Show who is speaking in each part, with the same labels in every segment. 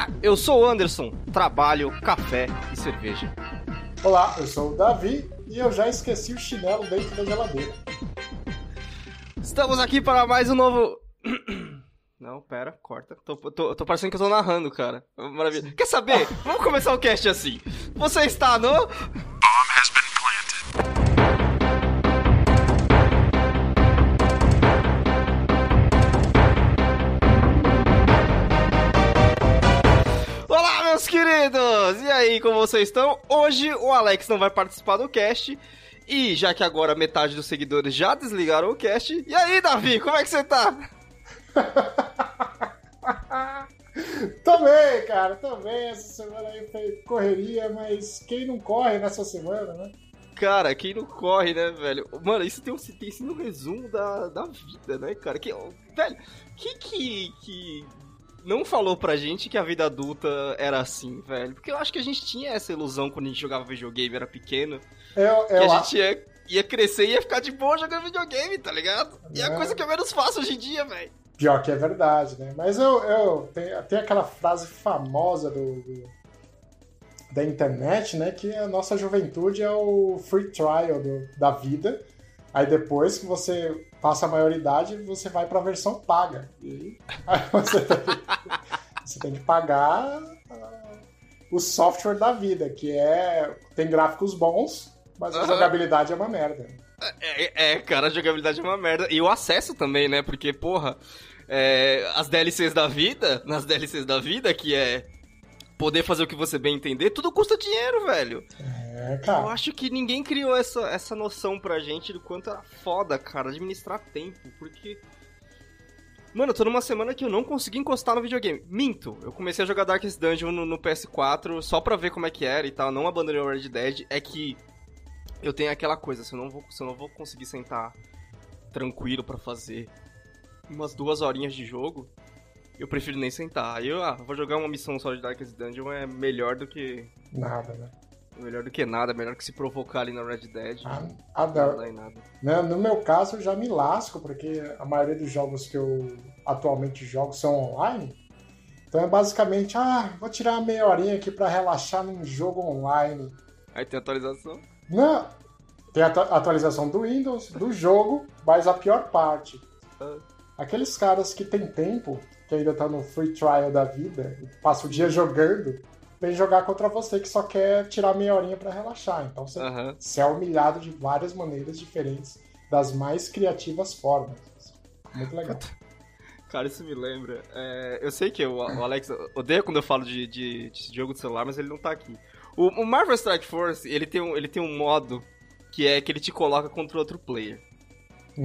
Speaker 1: Olá, eu sou o Anderson, trabalho, café e cerveja.
Speaker 2: Olá, eu sou o Davi e eu já esqueci o chinelo dentro da geladeira.
Speaker 1: Estamos aqui para mais um novo. Não, pera, corta. Tô, tô, tô parecendo que eu tô narrando, cara. Maravilha. Quer saber? Vamos começar o cast assim. Você está no. Queridos! E aí, como vocês estão? Hoje o Alex não vai participar do cast. E já que agora metade dos seguidores já desligaram o cast. E aí, Davi, como é que você tá?
Speaker 2: também, cara, também. Essa semana aí foi correria, mas quem não corre nessa semana, né?
Speaker 1: Cara, quem não corre, né, velho? Mano, isso tem, um, tem sido um resumo da, da vida, né, cara? Que, velho, que que, que não falou pra gente que a vida adulta era assim, velho? Porque eu acho que a gente tinha essa ilusão quando a gente jogava videogame, era pequeno.
Speaker 2: Eu, eu
Speaker 1: que a gente ia, ia crescer e ia ficar de boa jogando videogame, tá ligado? E é a coisa que eu menos faço hoje em dia, velho.
Speaker 2: Pior que é verdade, né? Mas eu, eu tem, tem aquela frase famosa do, do, da internet, né? Que a nossa juventude é o free trial do, da vida. Aí depois que você passa a maioridade, você vai para a versão paga. E aí você tem que, você tem que pagar uh, o software da vida, que é tem gráficos bons, mas a jogabilidade é uma merda.
Speaker 1: É, é, cara, a jogabilidade é uma merda. E o acesso também, né? Porque, porra, é, as DLCs da vida, nas DLCs da vida, que é poder fazer o que você bem entender, tudo custa dinheiro, velho.
Speaker 2: É, cara.
Speaker 1: Eu acho que ninguém criou essa, essa noção pra gente do quanto era foda, cara, administrar tempo, porque. Mano, eu tô numa semana que eu não consegui encostar no videogame. Minto, eu comecei a jogar Darkest Dungeon no, no PS4 só pra ver como é que era e tal, não abandonei o Red Dead. É que eu tenho aquela coisa, se eu não vou, se eu não vou conseguir sentar tranquilo para fazer umas duas horinhas de jogo, eu prefiro nem sentar. Aí eu, ah, vou jogar uma missão só de Darkest Dungeon é melhor do que.
Speaker 2: Nada, né?
Speaker 1: Melhor do que nada, melhor que se provocar ali na Red Dead.
Speaker 2: Ah, ah,
Speaker 1: não dá em nada.
Speaker 2: Né, no meu caso, eu já me lasco, porque a maioria dos jogos que eu atualmente jogo são online. Então é basicamente, ah, vou tirar uma meia horinha aqui pra relaxar num jogo online.
Speaker 1: Aí tem atualização?
Speaker 2: Não, tem a atualização do Windows, do jogo, mas a pior parte.
Speaker 1: Ah.
Speaker 2: Aqueles caras que tem tempo, que ainda tá no free trial da vida, passa o dia jogando, vem jogar contra você que só quer tirar meia horinha pra relaxar. Então você,
Speaker 1: Aham.
Speaker 2: você é humilhado de várias maneiras diferentes, das mais criativas formas. Muito legal.
Speaker 1: Cara, isso me lembra. é, eu sei que o, o Alex odeia quando eu falo de, de- de jogo de celular, mas ele não tá aqui. O, o Marvel Strike Force, ele tem, um, ele tem um modo que é que ele te coloca contra outro player.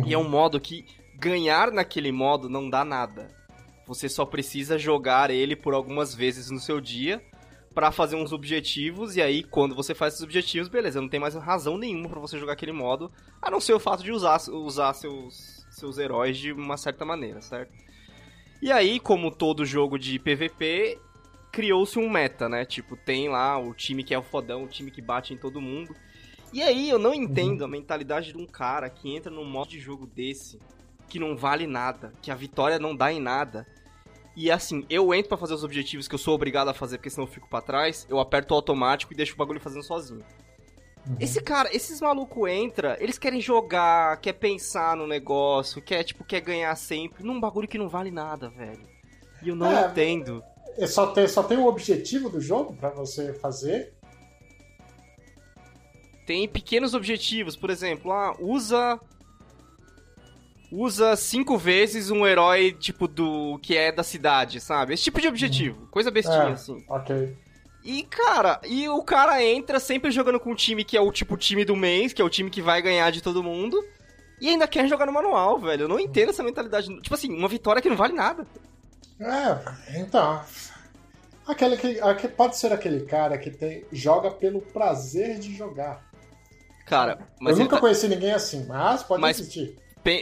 Speaker 1: E é um modo que ganhar naquele modo não dá nada. Você só precisa jogar ele por algumas vezes no seu dia pra fazer uns objetivos e aí quando você faz esses objetivos, beleza, não tem mais razão nenhuma pra você jogar aquele modo, a não ser o fato de usar, usar seus, seus heróis de uma certa maneira, certo? E aí, como todo jogo de PVP, criou-se um meta, né? Tipo, tem lá o time que é o fodão, o time que bate em todo mundo. E aí, eu não entendo a mentalidade de um cara que entra num modo de jogo desse, que não vale nada, que a vitória não dá em nada. E assim, eu entro pra fazer os objetivos que eu sou obrigado a fazer, porque senão eu fico pra trás, eu aperto o automático e deixo o bagulho fazendo sozinho. Esse cara, esses malucos entra, eles querem jogar, quer pensar no negócio, quer tipo quer ganhar sempre, num bagulho que não vale nada, velho. E eu não
Speaker 2: É,
Speaker 1: entendo.
Speaker 2: É só tem, só tem o objetivo do jogo pra você fazer.
Speaker 1: Tem pequenos objetivos, por exemplo, ah, usa usa cinco vezes um herói tipo do que é da cidade, sabe? Esse tipo de objetivo, coisa bestinha
Speaker 2: É.
Speaker 1: assim.
Speaker 2: Ok.
Speaker 1: E, cara, e o cara entra sempre jogando com um time que é o tipo time do mês, que é o time que vai ganhar de todo mundo. E ainda quer jogar no manual, velho. Eu não entendo essa mentalidade. Tipo assim, uma vitória que não vale nada.
Speaker 2: É, então. Aquele que, aque- pode ser aquele cara que tem, joga pelo prazer de jogar.
Speaker 1: Cara, mas
Speaker 2: Eu nunca
Speaker 1: tá-
Speaker 2: conheci ninguém assim, mas pode
Speaker 1: Mas-
Speaker 2: existir.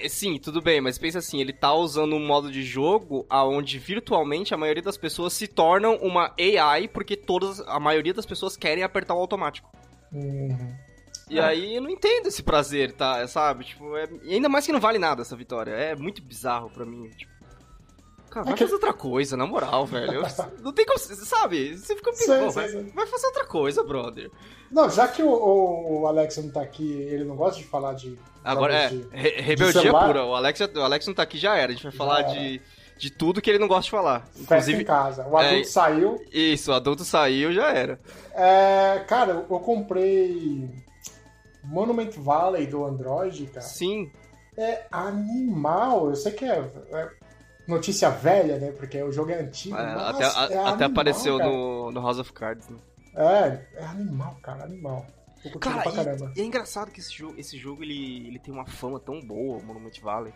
Speaker 1: Sim, tudo bem, mas pensa assim, ele tá usando um modo de jogo aonde virtualmente a maioria das pessoas se tornam uma AI porque todas, a maioria das pessoas querem apertar o automático.
Speaker 2: Uhum.
Speaker 1: E
Speaker 2: É.
Speaker 1: aí eu não entendo esse prazer, tá? Sabe? Tipo, é... e ainda mais que não vale nada essa vitória. É muito bizarro pra mim, tipo. Cara, vai é que... fazer outra coisa, na moral, velho. não tem como. Sabe? Você fica pensando, vai, vai, fazer outra coisa, brother.
Speaker 2: Não, já que o, o, Alex não tá aqui, ele não gosta de falar de.
Speaker 1: Agora é. De, re rebeldia pura. O Alex, o Alex não tá aqui, já era. A gente vai falar de de tudo que ele não gosta de falar.
Speaker 2: Inclusive, em casa. O adulto é, saiu.
Speaker 1: Isso, o adulto saiu, já era.
Speaker 2: É, cara, eu comprei Monument Valley do Android, cara.
Speaker 1: Sim.
Speaker 2: É animal. Eu sei que é, é notícia velha, né? Porque o jogo é antigo. É,
Speaker 1: até, a, é até apareceu no, no House of Cards, né?
Speaker 2: É, é animal, cara, animal.
Speaker 1: Cara, e, e, é engraçado que esse jogo, esse jogo ele, ele tem uma fama tão boa, o Monument Valley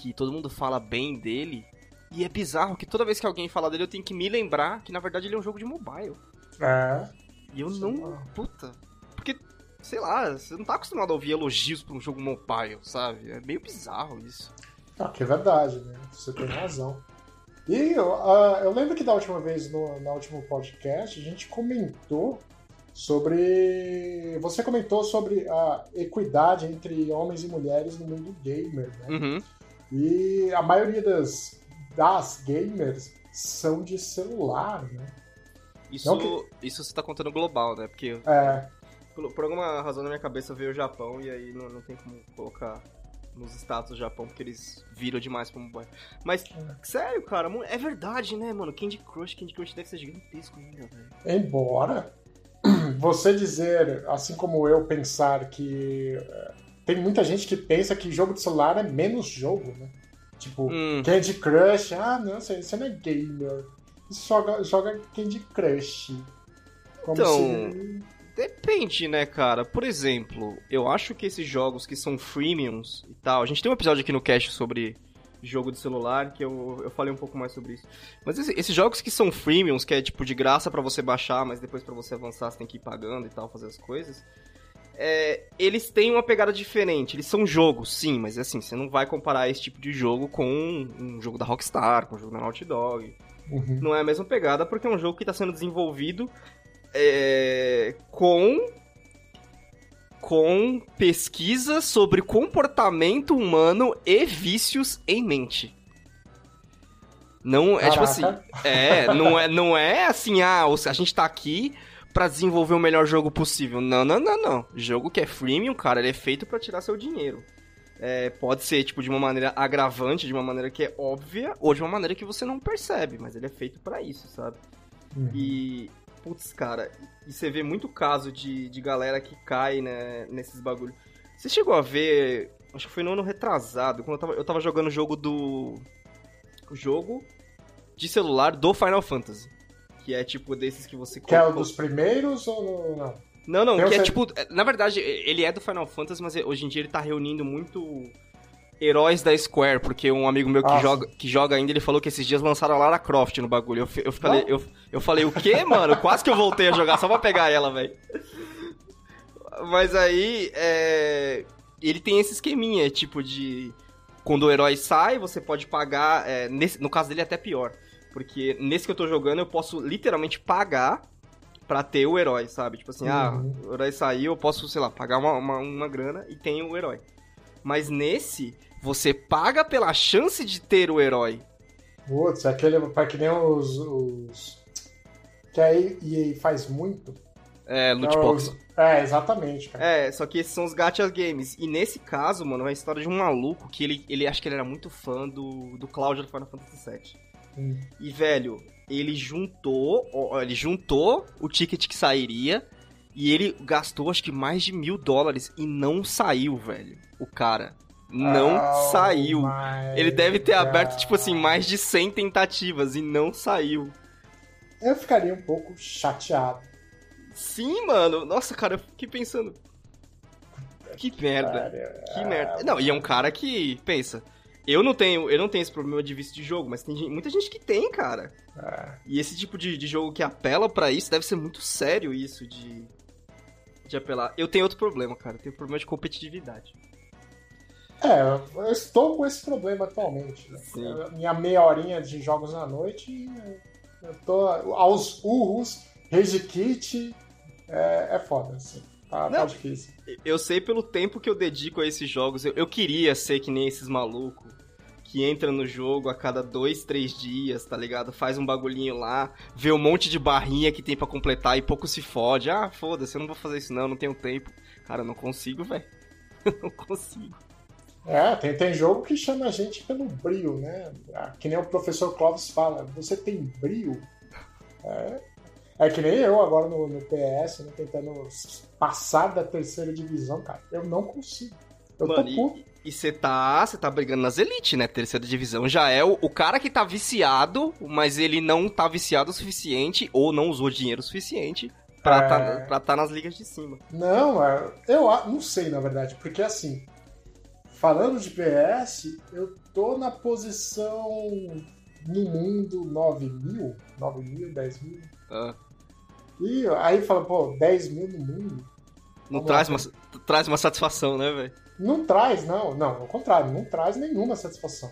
Speaker 1: que todo mundo fala bem dele. E é bizarro que toda vez que alguém fala dele, eu tenho que me lembrar que na verdade ele é um jogo de mobile.
Speaker 2: É.
Speaker 1: E eu não. Puta. Porque, sei lá, você não tá acostumado a ouvir elogios pra um jogo mobile, sabe? É meio bizarro isso.
Speaker 2: Ah, que é verdade, né? Você tem razão. E uh, eu lembro que da última vez, no, no último podcast, a gente comentou sobre. Você comentou sobre a equidade entre homens e mulheres no mundo gamer, né?
Speaker 1: Uhum.
Speaker 2: E a maioria das, das gamers são de celular, né?
Speaker 1: Isso, que... isso você tá contando global, né? Porque
Speaker 2: é.
Speaker 1: por, por, alguma razão na minha cabeça veio o Japão e aí não, não tem como colocar nos status do Japão, porque eles viram demais como boy. Mas, é. sério, cara, é verdade, né, mano? Candy Crush, Candy Crush deve ser gigantesco ainda, velho.
Speaker 2: Embora você dizer, assim como eu pensar que é, tem muita gente que pensa que jogo de celular é menos jogo, né? Tipo, hum. Candy Crush, ah, não, você, não é gamer. Joga, joga Candy Crush.
Speaker 1: Como então, se... depende, né, cara? Por exemplo, eu acho que esses jogos que são freemiums e tal, a gente tem um episódio aqui no cast sobre jogo de celular, que eu, eu falei um pouco mais sobre isso. Mas esse, esses jogos que são freemiums, que é tipo de graça para você baixar, mas depois para você avançar você tem que ir pagando e tal, fazer as coisas é, eles têm uma pegada diferente. Eles são jogos, sim, mas assim, você não vai comparar esse tipo de jogo com um, um jogo da Rockstar, com um jogo da Naughty Dog. Uhum. Não é a mesma pegada, porque é um jogo que está sendo desenvolvido é, com com pesquisa sobre comportamento humano e vícios em mente. Não é tipo assim, é, não é, não é assim, ah, a gente tá aqui para desenvolver o melhor jogo possível. Não, não, não, não. Jogo que é freemium, cara, ele é feito para tirar seu dinheiro. É, pode ser, tipo, de uma maneira agravante, de uma maneira que é óbvia, ou de uma maneira que você não percebe, mas ele é feito para isso, sabe? Uhum. E, putz, cara, e você vê muito caso de, de galera que cai, né, nesses bagulhos. Você chegou a ver, acho que foi no ano retrasado, quando eu tava, eu tava jogando o jogo do... O jogo de celular do Final Fantasy que é tipo desses que você
Speaker 2: Que é um dos primeiros ou não?
Speaker 1: Não, não, que é tipo. Na verdade, ele é do Final Fantasy, mas hoje em dia ele tá reunindo muito heróis da Square, porque um amigo meu que, joga, que joga ainda, ele falou que esses dias lançaram a Lara Croft no bagulho. Eu, eu, falei, eu, eu falei, o quê, mano? Quase que eu voltei a jogar só pra pegar ela, velho. Mas aí, é... ele tem esse esqueminha, tipo de... Quando o herói sai, você pode pagar... É, nesse... No caso dele é até pior. Porque nesse que eu tô jogando, eu posso literalmente pagar pra ter o herói, sabe? Tipo assim, ah, uhum. ah, o herói saiu, eu posso, sei lá, pagar uma, uma, uma grana e tenho o herói. Mas nesse, você paga pela chance de ter o herói.
Speaker 2: Putz, aquele para que nem os, os. Que a EA faz muito.
Speaker 1: É, loot é, box.
Speaker 2: É, exatamente, cara.
Speaker 1: É, só que esses são os gacha games. E nesse caso, mano, é uma história de um maluco que ele, ele acho que ele era muito fã do, do Cloud do Final Fantasy VII. Hum. E, velho, ele juntou, ele juntou o ticket que sairia e ele gastou acho que mais de mil dólares e não saiu, velho. O cara. Não oh saiu. Ele deve ter God. aberto, tipo assim, mais de 100 tentativas e não saiu.
Speaker 2: Eu ficaria um pouco chateado.
Speaker 1: Sim, mano. Nossa, cara, eu fiquei pensando. Que merda. Que merda. Não, e é um cara que, pensa, eu não tenho, eu não tenho esse problema de vício de jogo, mas tem muita gente que tem, cara. É. E esse tipo de, de jogo que apela para isso deve ser muito sério isso de de apelar. Eu tenho outro problema, cara. Eu tenho problema de competitividade.
Speaker 2: É, eu estou com esse problema atualmente. Né? Minha meia horinha de jogos na noite, eu tô aos urros, Rage Kit, é, é foda, assim. Tá, tá, Não, tá difícil.
Speaker 1: Eu sei pelo tempo que eu dedico a esses jogos. Eu, eu queria ser que nem esses malucos que entra no jogo a cada dois, três dias, tá ligado? Faz um bagulhinho lá, vê um monte de barrinha que tem para completar e pouco se fode. Ah, foda-se, eu não vou fazer isso não, não tenho tempo. Cara, eu não consigo, velho. não consigo.
Speaker 2: É, tem, tem jogo que chama a gente pelo brio, né? Ah, que nem o professor Clóvis fala, você tem brio? É, é que nem eu agora no, no PS, né, tentando passar da terceira divisão, cara. Eu não consigo. Eu Mano, tô puto.
Speaker 1: E você tá, você tá brigando nas elites, né? Terceira divisão já é o, o cara que tá viciado, mas ele não tá viciado o suficiente ou não usou dinheiro suficiente pra, é... tá, pra tá nas ligas de cima.
Speaker 2: Não, é, eu não sei, na verdade, porque assim, falando de PS, eu tô na posição no mundo 9 mil, 9 mil, 10 mil. Ah. E aí fala, pô, 10 mil no mundo.
Speaker 1: Não traz uma, traz uma satisfação, né, velho?
Speaker 2: Não traz, não. Não, ao contrário, não traz nenhuma satisfação.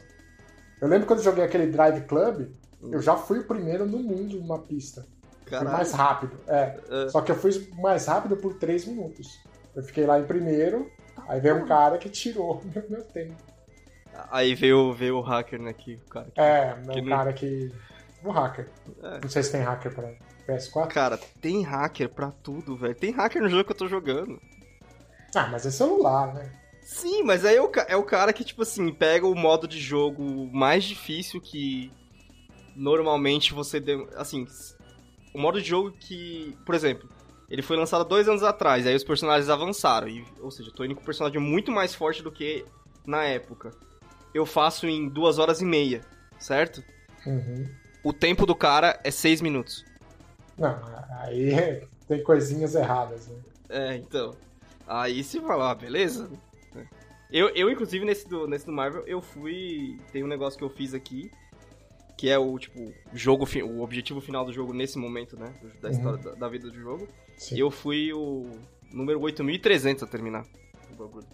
Speaker 2: Eu lembro quando eu joguei aquele Drive Club, hum. eu já fui o primeiro no mundo numa pista. Fui mais rápido. É. é. Só que eu fui mais rápido por 3 minutos. Eu fiquei lá em primeiro, aí veio um cara que tirou meu, meu tempo.
Speaker 1: Aí veio, veio o hacker, né? Que, o cara
Speaker 2: que, é, que um não... cara que. Um hacker. É. Não sei se tem hacker pra PS4.
Speaker 1: Cara, tem hacker pra tudo, velho. Tem hacker no jogo que eu tô jogando.
Speaker 2: Ah, mas é celular, né?
Speaker 1: Sim, mas aí é o, é o cara que, tipo assim, pega o modo de jogo mais difícil que normalmente você. Assim, o modo de jogo que. Por exemplo, ele foi lançado dois anos atrás, aí os personagens avançaram. E, ou seja, eu tô indo com um personagem muito mais forte do que na época. Eu faço em duas horas e meia, certo?
Speaker 2: Uhum.
Speaker 1: O tempo do cara é seis minutos.
Speaker 2: Não, aí tem coisinhas erradas, né?
Speaker 1: É, então. Aí se falar, ah, beleza, eu, eu inclusive, nesse do, nesse do Marvel, eu fui. Tem um negócio que eu fiz aqui, que é o, tipo, jogo, o objetivo final do jogo nesse momento, né? Da uhum. história da, da, vida do jogo. Sim. Eu fui o número 8300 a terminar o bagulho.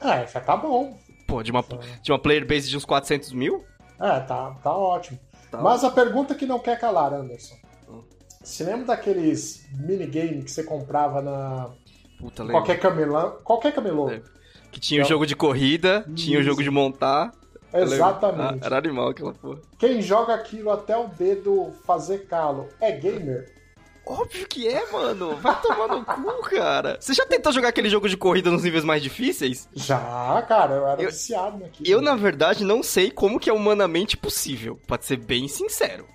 Speaker 2: É, já tá bom.
Speaker 1: Pô, de uma, de uma player base de uns 400 mil?
Speaker 2: É, tá, tá ótimo. Tá Mas ótimo. a pergunta que não quer calar, Anderson. Hum. Você lembra daqueles minigame que você comprava na. Puta, qualquer camelão? Qualquer camelô. Lembro.
Speaker 1: Que tinha o então, jogo de corrida, Isso. tinha o jogo de montar.
Speaker 2: Exatamente.
Speaker 1: Ah, era animal aquela porra.
Speaker 2: Quem joga aquilo até o dedo fazer calo é gamer?
Speaker 1: Óbvio que é, mano. Vai tomar no cu, cara. Você já tentou jogar aquele jogo de corrida nos níveis mais difíceis?
Speaker 2: Já, cara. Eu era eu, viciado naquilo.
Speaker 1: Eu, na verdade, não sei como que é humanamente possível. Pode ser bem sincero.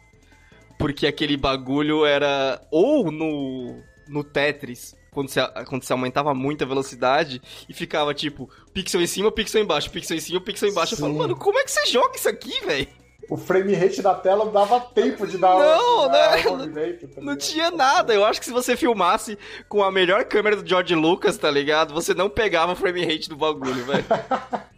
Speaker 1: Porque aquele bagulho era ou no, no Tetris quando você, quando você aumentava muito a velocidade e ficava tipo, pixel em cima, pixel embaixo, pixel em cima, pixel embaixo. Sim. Eu falo, mano, como é que você joga isso aqui, velho?
Speaker 2: O frame rate da tela não dava tempo de dar
Speaker 1: Não, né? Movimento, tá não tinha nada. Eu acho que se você filmasse com a melhor câmera do George Lucas, tá ligado? Você não pegava o frame rate do bagulho, velho.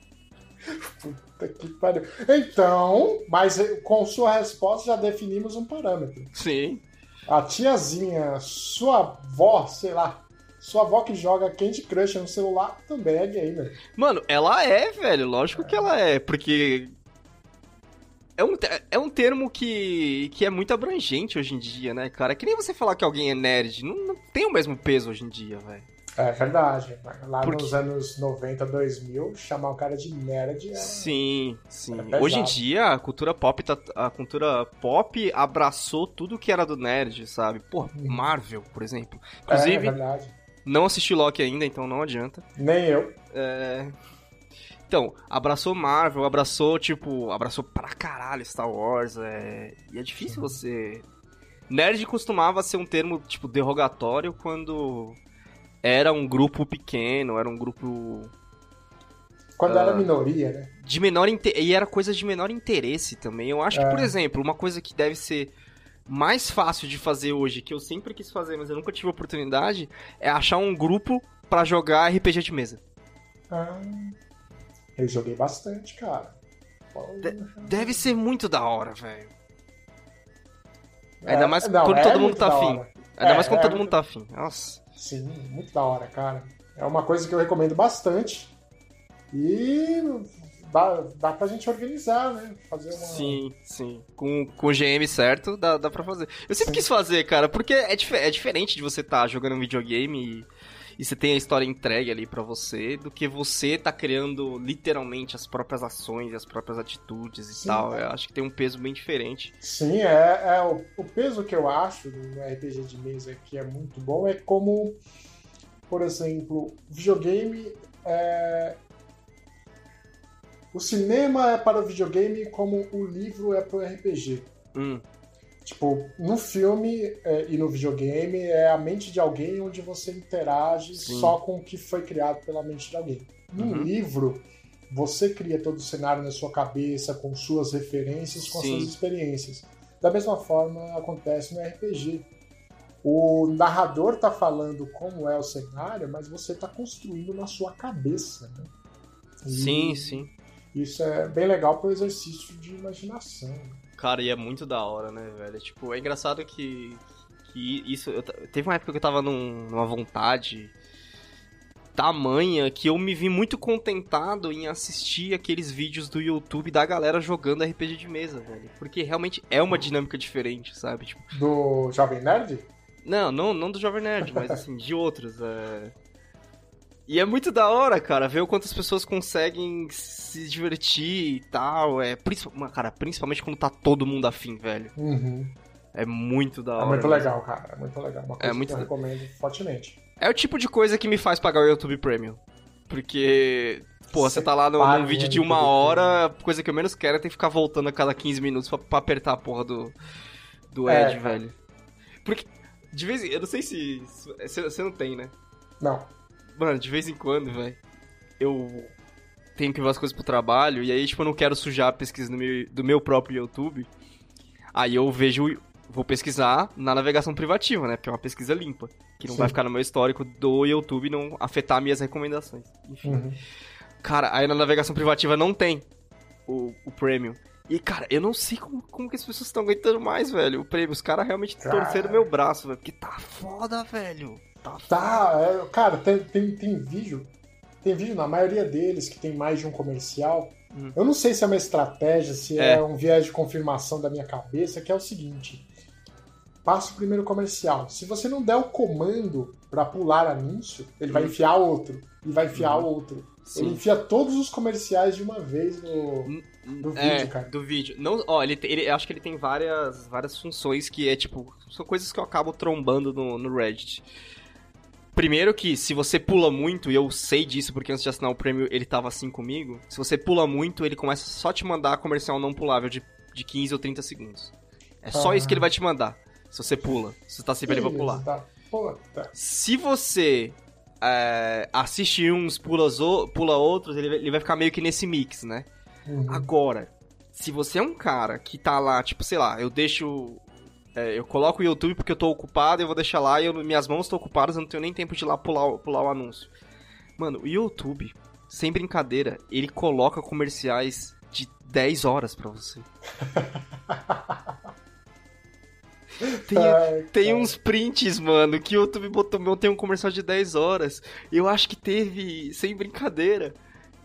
Speaker 2: Puta que pariu. Então, mas com sua resposta já definimos um parâmetro.
Speaker 1: Sim.
Speaker 2: A tiazinha, sua avó, sei lá, sua avó que joga Candy Crush no celular também é gamer.
Speaker 1: Mano, ela é, velho. Lógico é. que ela é, porque. É um, é um termo que, que é muito abrangente hoje em dia, né, cara? É que nem você falar que alguém é nerd. Não, não tem o mesmo peso hoje em dia, velho.
Speaker 2: É verdade. Lá Porque... nos anos 90, 2000, chamar o cara de nerd é...
Speaker 1: Sim, sim. Hoje em dia, a cultura pop tá, a cultura pop abraçou tudo que era do nerd, sabe? Pô, uhum. Marvel, por exemplo. Inclusive, é, é verdade não assisti Loki ainda, então não adianta.
Speaker 2: Nem eu.
Speaker 1: É... Então, abraçou Marvel, abraçou, tipo, abraçou pra caralho Star Wars. É... E é difícil você. Nerd costumava ser um termo, tipo, derrogatório quando era um grupo pequeno, era um grupo.
Speaker 2: Quando uh, era minoria, né?
Speaker 1: De menor inter... E era coisa de menor interesse também. Eu acho é. que, por exemplo, uma coisa que deve ser mais fácil de fazer hoje, que eu sempre quis fazer, mas eu nunca tive oportunidade, é achar um grupo para jogar RPG de mesa.
Speaker 2: Ah, eu joguei bastante, cara.
Speaker 1: De deve ser muito da hora, velho. Ainda mais é, não, quando é todo mundo tá afim. Ainda é, mais quando é todo mundo tá afim. Nossa.
Speaker 2: Sim, muito da hora, cara. É uma coisa que eu recomendo bastante. E dá, dá pra gente organizar, né? Fazer uma.
Speaker 1: Sim, sim. Com, com o GM certo, dá, dá pra fazer. Eu sempre sim. quis fazer, cara, porque é, dif é diferente de você estar tá jogando um videogame e, e você tem a história entregue ali para você, do que você tá criando literalmente as próprias ações e as próprias atitudes e Sim, tal. É. Eu acho que tem um peso bem diferente.
Speaker 2: Sim, é, é o, o, peso que eu acho no RPG de mesa que é muito bom é como, por exemplo, videogame é... O cinema é para o videogame como o livro é para o RPG. Hum. Tipo, no filme é, e no videogame é a mente de alguém onde você interage Sim. só com o que foi criado pela mente de alguém. No uhum. livro, você cria todo o cenário na sua cabeça, com suas referências, com Sim. suas experiências. Da mesma forma acontece no RPG. O narrador tá falando como é o cenário, mas você tá construindo na sua cabeça, né?
Speaker 1: E sim, sim.
Speaker 2: Isso é bem legal para o exercício de imaginação.
Speaker 1: Cara, e é muito da hora, né, velho? Tipo, é engraçado que, que isso. Eu, teve uma época que eu tava num, numa vontade tamanha que eu me vi muito contentado em assistir aqueles vídeos do YouTube da galera jogando RPG de mesa, velho. Porque realmente é uma dinâmica diferente, sabe? Tipo,
Speaker 2: do Jovem Nerd?
Speaker 1: Não, não, não do Jovem Nerd, mas assim, de outros. É... E é muito da hora, cara, ver o quanto as pessoas conseguem se divertir e tal. É, cara, principalmente quando tá todo mundo afim, velho.
Speaker 2: Uhum.
Speaker 1: É muito da é hora.
Speaker 2: É muito legal, cara. É muito legal. Uma é coisa é muito... que eu recomendo fortemente.
Speaker 1: É o tipo de coisa que me faz pagar o YouTube Premium. Porque, pô, você tá lá no, num vídeo de uma hora, a coisa que eu menos quero é ter que ficar voltando a cada 15 minutos pra, pra apertar a porra do, do é, Ed, velho. Porque, de vez em... Eu não sei se... Você não tem, né?
Speaker 2: Não.
Speaker 1: Mano, de vez em quando, velho, eu tenho que ver as coisas pro trabalho, e aí, tipo, eu não quero sujar a pesquisa do meu, do meu próprio YouTube. Aí eu vejo, vou pesquisar na navegação privativa, né? Porque é uma pesquisa limpa. Que não Sim. vai ficar no meu histórico do YouTube e não afetar minhas recomendações. Enfim. Uhum. Cara, aí na navegação privativa não tem o, o Premium. E, cara, eu não sei como, como que as pessoas estão aguentando mais, velho. O prêmio. Os caras realmente cara... torceram meu braço, velho. Porque tá foda, velho. Tá,
Speaker 2: tá é, cara, tem, tem, tem vídeo. Tem vídeo na maioria deles que tem mais de um comercial. Hum. Eu não sei se é uma estratégia, se é. é um viés de confirmação da minha cabeça, que é o seguinte: passa o primeiro comercial. Se você não der o comando para pular anúncio, ele vai hum. enfiar outro e vai enfiar hum. outro. Sim. Ele enfia todos os comerciais de uma vez no, no é, vídeo, cara.
Speaker 1: Do vídeo. Não, ó, ele, ele, acho que ele tem várias, várias funções que é tipo. São coisas que eu acabo trombando no, no Reddit. Primeiro que se você pula muito, e eu sei disso porque antes de assinar o prêmio ele tava assim comigo, se você pula muito, ele começa só a te mandar comercial não pulável de, de 15 ou 30 segundos. É só ah. isso que ele vai te mandar. Se você pula. Se você tá sempre ali pra pular. Tá.
Speaker 2: Tá.
Speaker 1: Se você é, assiste uns, pula, pula outros, ele, ele vai ficar meio que nesse mix, né? Uhum. Agora, se você é um cara que tá lá, tipo, sei lá, eu deixo é, eu coloco o YouTube porque eu tô ocupado, eu vou deixar lá e eu, minhas mãos estão ocupadas, eu não tenho nem tempo de ir lá pular, pular o anúncio. Mano, o YouTube, sem brincadeira, ele coloca comerciais de 10 horas pra você. Tem, Ai, tem uns prints, mano, que o YouTube botou meu, tem um comercial de 10 horas. Eu acho que teve, sem brincadeira,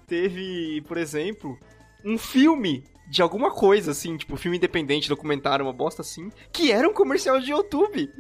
Speaker 1: teve, por exemplo, um filme de alguma coisa, assim, tipo, filme independente, documentário, uma bosta assim, que era um comercial de YouTube.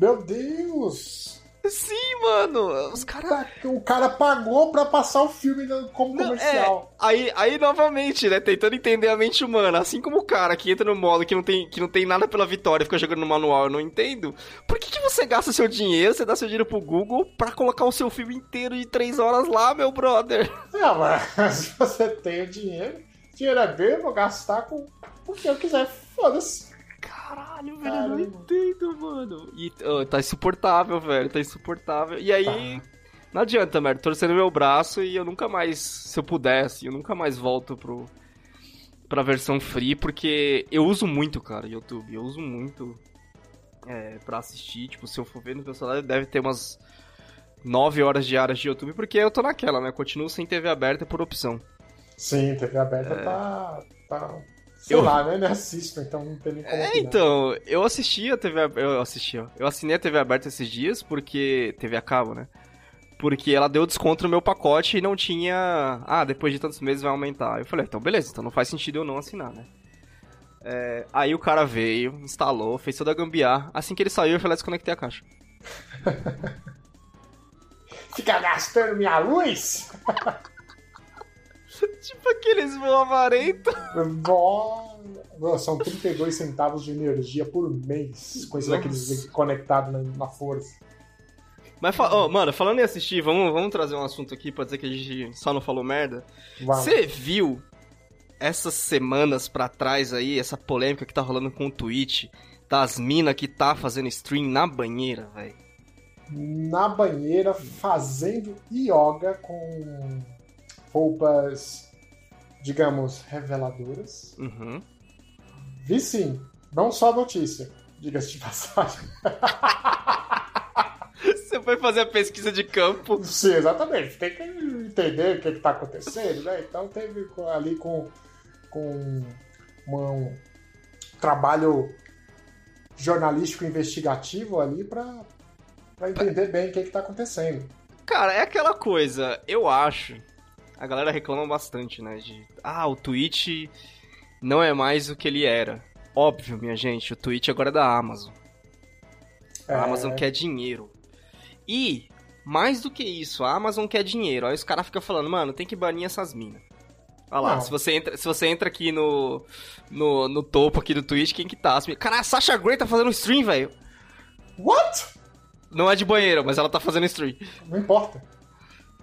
Speaker 2: Meu Deus!
Speaker 1: Sim, mano. Os cara...
Speaker 2: O cara pagou pra passar o filme como não, comercial.
Speaker 1: É, aí, aí, novamente, né? Tentando entender a mente humana. Assim como o cara que entra no modo que não tem, que não tem nada pela vitória fica jogando no manual, eu não entendo. Por que, que você gasta seu dinheiro, você dá seu dinheiro pro Google pra colocar o seu filme inteiro de três horas lá, meu brother?
Speaker 2: Não, mas se você tem o dinheiro, dinheiro é meu, vou gastar com o que eu quiser. Foda-se.
Speaker 1: Caralho, velho, eu não entendo, mano. E oh, tá insuportável, velho, tá insuportável. E aí, tá. não adianta, merda, torcendo meu braço e eu nunca mais, se eu pudesse, eu nunca mais volto pro pra versão free, porque eu uso muito, cara, YouTube. Eu uso muito é, pra assistir. Tipo, se eu for ver no meu celular, deve ter umas 9 horas diárias de YouTube, porque eu tô naquela, né? Continuo sem TV aberta por opção.
Speaker 2: Sim, TV aberta é... tá, tá. Sei eu... lá, né? Não assisto, então não tem nem como.
Speaker 1: É, então, eu assisti a TV Eu assisti, ó. Eu assinei a TV aberta esses dias porque. TV a cabo, né? Porque ela deu desconto no meu pacote e não tinha. Ah, depois de tantos meses vai aumentar. Eu falei, então beleza, então não faz sentido eu não assinar, né? É, aí o cara veio, instalou, fez toda a gambiarra. Assim que ele saiu, eu falei, desconectei a caixa.
Speaker 2: Fica gastando minha luz?
Speaker 1: tipo aqueles voavarentos.
Speaker 2: Nossa, são 32 centavos de energia por mês com esses daqueles conectados na, na força.
Speaker 1: Mas, oh, mano, falando em assistir, vamos, vamos trazer um assunto aqui pra dizer que a gente só não falou merda. Você viu essas semanas pra trás aí, essa polêmica que tá rolando com o Twitch, das minas que tá fazendo stream na banheira, velho?
Speaker 2: Na banheira, fazendo yoga com roupas, digamos, reveladoras.
Speaker 1: Uhum.
Speaker 2: Vi sim, não só notícia, diga-se de passagem.
Speaker 1: Você foi fazer a pesquisa de campo.
Speaker 2: Sim, exatamente. Tem que entender o que está acontecendo, né? Então teve ali com, com uma, um trabalho jornalístico investigativo ali para entender bem o que está acontecendo.
Speaker 1: Cara, é aquela coisa, eu acho. A galera reclama bastante, né? De. Ah, o Twitch não é mais o que ele era. Óbvio, minha gente, o Twitch agora é da Amazon. É... A Amazon quer dinheiro. E, mais do que isso, a Amazon quer dinheiro. Aí os caras ficam falando, mano, tem que banir essas minas. Olha lá, se você, entra, se você entra aqui no, no, no topo aqui do Twitch, quem que tá? Cara, a Sasha Grey tá fazendo stream, velho.
Speaker 2: What?
Speaker 1: Não é de banheiro, mas ela tá fazendo stream.
Speaker 2: Não importa.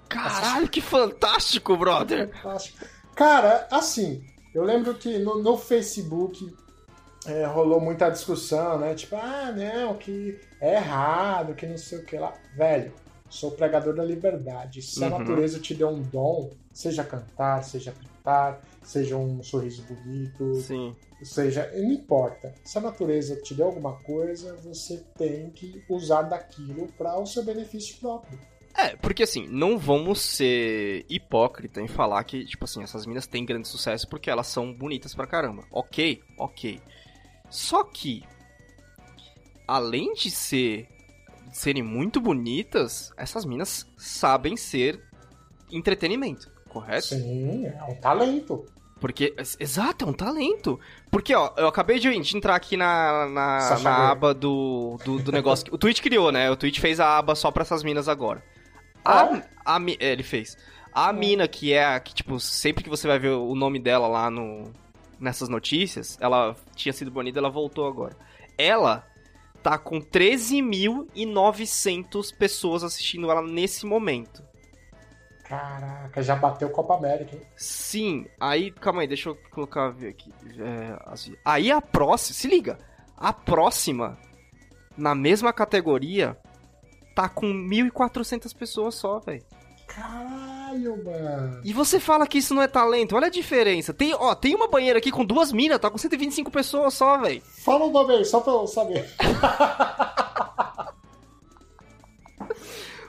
Speaker 1: Caralho, que fantástico, brother. Fantástico.
Speaker 2: Cara, assim, eu lembro que no, no Facebook é, rolou muita discussão, né? Tipo, ah, não, que é errado, que não sei o que lá. Velho, sou pregador da liberdade. Se uhum. a natureza te deu um dom, seja cantar, seja pintar, seja um sorriso bonito,
Speaker 1: Sim.
Speaker 2: seja, não importa. Se a natureza te deu alguma coisa, você tem que usar daquilo para o seu benefício próprio.
Speaker 1: É, porque assim, não vamos ser hipócrita em falar que, tipo assim, essas minas têm grande sucesso porque elas são bonitas pra caramba. Ok, ok. Só que, além de ser de serem muito bonitas, essas minas sabem ser entretenimento, correto?
Speaker 2: Sim, é um talento.
Speaker 1: Porque, exato, é um talento. Porque, ó, eu acabei de, entrar aqui na, na, na aba do, do, do negócio. o Twitch criou, né? O Twitch fez a aba só pra essas minas agora. A, a, é, ele fez. A mina que é a que, tipo, sempre que você vai ver o nome dela lá no, nessas notícias, ela tinha sido banida, ela voltou agora. Ela tá com 13.900 pessoas assistindo ela nesse momento.
Speaker 2: Caraca, já bateu Copa América, hein?
Speaker 1: Sim, aí, calma aí, deixa eu colocar aqui. É, assim, aí a próxima, se liga, a próxima, na mesma categoria, tá com 1.400 pessoas só, velho.
Speaker 2: Caralho, mano.
Speaker 1: E você fala que isso não é talento. Olha a diferença. Tem, ó, tem uma banheira aqui com duas minas, tá com 125 pessoas só, velho.
Speaker 2: Fala o nome aí, só pra eu saber.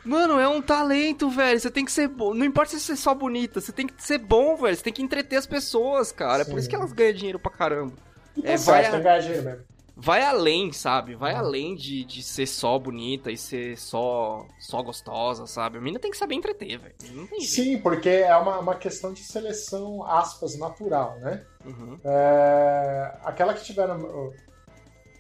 Speaker 1: Mano, é um talento, velho. Você tem que ser bom. Não importa se você é só bonita, você tem que ser bom, velho. Você tem que entreter as pessoas, cara. Sim. É por isso que elas ganham dinheiro pra caramba.
Speaker 2: E é, vai ganhar dinheiro mesmo
Speaker 1: vai além, sabe? Vai além de, de ser só bonita e ser só só gostosa, sabe? A menina tem que saber entreter, velho.
Speaker 2: Sim, porque é uma, uma questão de seleção, aspas, natural, né? Uhum. É, aquela que tiver,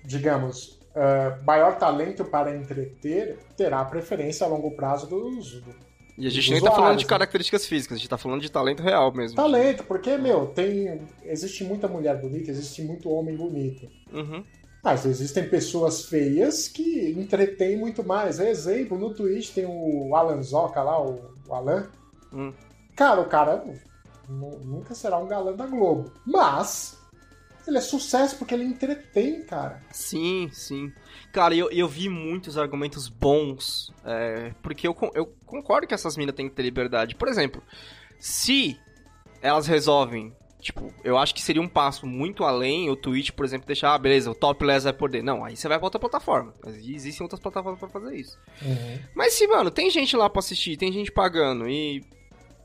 Speaker 2: digamos, uh, maior talento para entreter terá preferência a longo prazo dos, do,
Speaker 1: e a gente nem tá falando de né? características físicas, a gente tá falando de talento real mesmo.
Speaker 2: Talento, porque, meu, tem. Existe muita mulher bonita, existe muito homem bonito.
Speaker 1: Uhum.
Speaker 2: Mas existem pessoas feias que entretêm muito mais. Exemplo, no Twitch tem o Alan Zoca lá, o Alan. Hum. Cara, o cara nunca será um galã da Globo. Mas ele é sucesso porque ele entretém, cara.
Speaker 1: Sim, sim. Cara, eu, eu vi muitos argumentos bons. É, porque eu, eu concordo que essas minas têm que ter liberdade. Por exemplo, se elas resolvem Tipo, eu acho que seria um passo muito além o Twitch, por exemplo, deixar, ah, beleza, o topless vai poder. Não, aí você vai pra outra plataforma. Existem outras plataformas para fazer isso. Uhum. Mas se, mano, tem gente lá pra assistir, tem gente pagando e.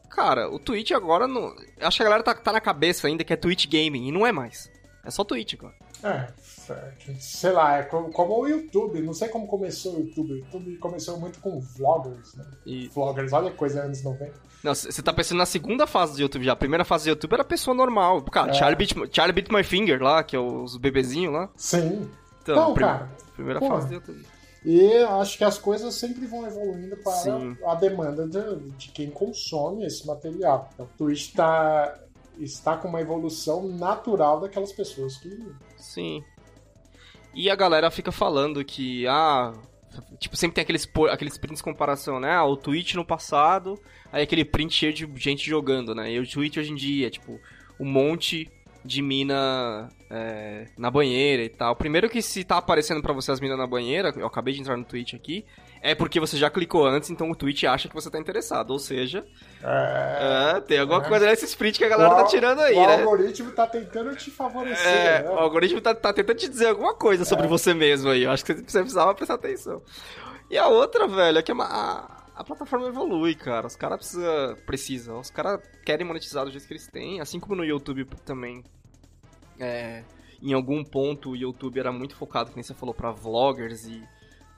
Speaker 1: Cara, o Twitch agora não. Acho que a galera tá, tá na cabeça ainda que é Twitch Gaming e não é mais. É só Twitch agora.
Speaker 2: É, sei lá, é como, como, o YouTube. Não sei como começou o YouTube. O YouTube começou muito com vloggers, né? E... Vloggers, olha que coisa anos 90.
Speaker 1: Não, você tá pensando na segunda fase do YouTube já. A primeira fase do YouTube era pessoa normal. Cara, é. Charlie, Beat, Charlie Beat My Finger lá, que é os bebezinhos lá.
Speaker 2: Sim.
Speaker 1: Então, prim cara. Primeira pô, fase do YouTube.
Speaker 2: E acho que as coisas sempre vão evoluindo para Sim. a demanda de, de, quem consome esse material. Então, o Twitch está está com uma evolução natural daquelas pessoas que.
Speaker 1: Sim. E a galera fica falando que, ah, Tipo, sempre tem aqueles, aqueles prints de comparação, né? Ah, o Twitch no passado, aí aquele print cheio de gente jogando, né? E o Twitch hoje em dia, tipo, um monte de mina é, na banheira e tal. Primeiro que se tá aparecendo para você as minas na banheira, eu acabei de entrar no Twitch aqui, é porque você já clicou antes, então o Twitch acha que você tá interessado. Ou seja, é, é, tem alguma é. coisa nesse sprint que a galera o, tá tirando aí,
Speaker 2: o
Speaker 1: né?
Speaker 2: O algoritmo tá tentando te favorecer.
Speaker 1: É, né? o algoritmo tá, tá, tentando te dizer alguma coisa sobre é. você mesmo aí. Eu acho que você precisava prestar atenção. E a outra, velho, é que a, a plataforma evolui, cara. Os caras precisa, precisam. Os caras querem monetizar do jeito que eles têm. Assim como no YouTube também. É, em algum ponto o YouTube era muito focado, como você falou, pra vloggers e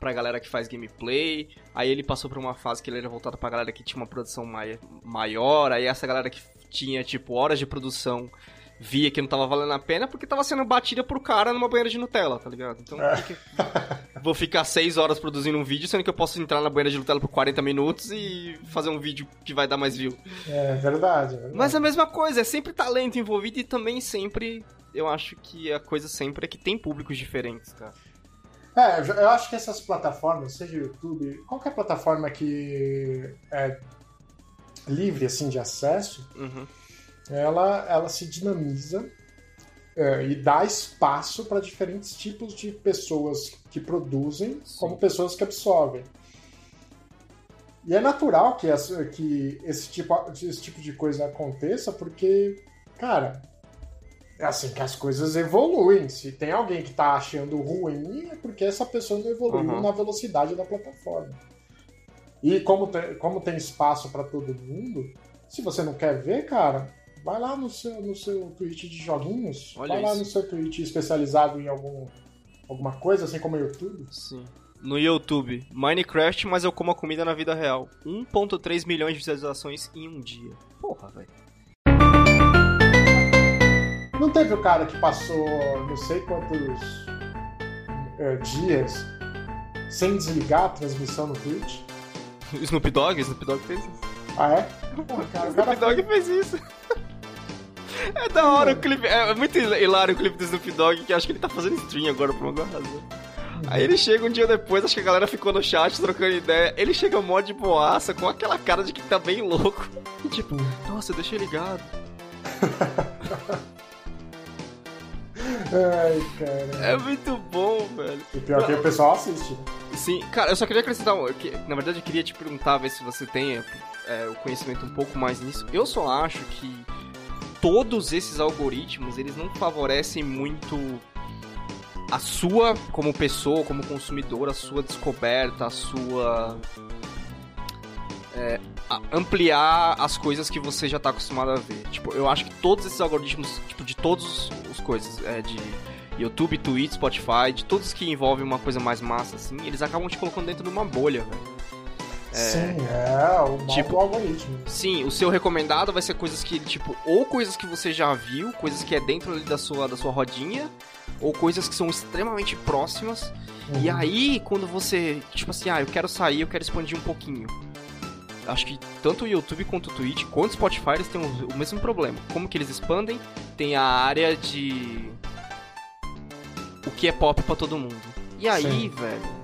Speaker 1: pra galera que faz gameplay. Aí ele passou por uma fase que ele era voltado pra galera que tinha uma produção mai maior. Aí essa galera que tinha, tipo, horas de produção via que não tava valendo a pena porque tava sendo batida por cara numa banheira de Nutella, tá ligado? Então, é. que... vou ficar 6 horas produzindo um vídeo, sendo que eu posso entrar na banheira de Nutella por 40 minutos e fazer um vídeo que vai dar mais view.
Speaker 2: É verdade, é verdade.
Speaker 1: Mas é a mesma coisa, é sempre talento envolvido e também sempre. Eu acho que a coisa sempre é que tem públicos diferentes, cara.
Speaker 2: É, eu acho que essas plataformas, seja YouTube, qualquer plataforma que é livre assim de acesso, uhum. ela, ela se dinamiza é, e dá espaço para diferentes tipos de pessoas que produzem, Sim. como pessoas que absorvem. E é natural que, essa, que esse, tipo, esse tipo de coisa aconteça, porque, cara, assim que as coisas evoluem. Se tem alguém que está achando ruim, é porque essa pessoa não evoluiu uhum. na velocidade da plataforma. E como tem, como tem espaço para todo mundo, se você não quer ver, cara, vai lá no seu, no seu Twitch de joguinhos. Olha vai isso. lá no seu Twitch especializado em algum, alguma coisa, assim como o YouTube.
Speaker 1: Sim. No YouTube, Minecraft, mas eu como a comida na vida real. 1.3 milhões de visualizações em um dia. Porra, velho.
Speaker 2: Não teve o cara que passou não sei quantos é, dias sem desligar a transmissão no Twitch?
Speaker 1: Snoop Dogg? Snoop Dogg fez isso.
Speaker 2: Ah, é? Porra,
Speaker 1: cara, Snoop Dogg fez isso. É da hora o clipe. É muito hilário o clipe do Snoop Dogg, que acho que ele tá fazendo stream agora por alguma razão. Aí ele chega um dia depois, acho que a galera ficou no chat trocando ideia. Ele chega mó de boaça, com aquela cara de que tá bem louco. E tipo, nossa, deixa ligado.
Speaker 2: Ai, cara.
Speaker 1: É muito bom, velho.
Speaker 2: E pior que o pessoal assiste. Né?
Speaker 1: Sim, cara, eu só queria acrescentar. Que, na verdade, eu queria te perguntar, ver se você tem é, o conhecimento um pouco mais nisso. Eu só acho que todos esses algoritmos, eles não favorecem muito a sua, como pessoa, como consumidor, a sua descoberta, a sua. É, ampliar as coisas que você já está acostumado a ver. Tipo, eu acho que todos esses algoritmos, tipo, de todas as coisas, é, de YouTube, Twitch, Spotify, de todos que envolvem uma coisa mais massa, assim, eles acabam te colocando dentro de uma bolha, velho.
Speaker 2: É, sim, é o mal tipo, do algoritmo.
Speaker 1: Sim, o seu recomendado vai ser coisas que, tipo, ou coisas que você já viu, coisas que é dentro ali da sua, da sua rodinha, ou coisas que são extremamente próximas. Uhum. E aí, quando você, tipo assim, ah, eu quero sair, eu quero expandir um pouquinho acho que tanto o YouTube quanto o Twitch, quanto o Spotify, eles têm o, mesmo problema. Como que eles expandem? Tem a área de o que é pop para todo mundo. E aí, Sim. velho?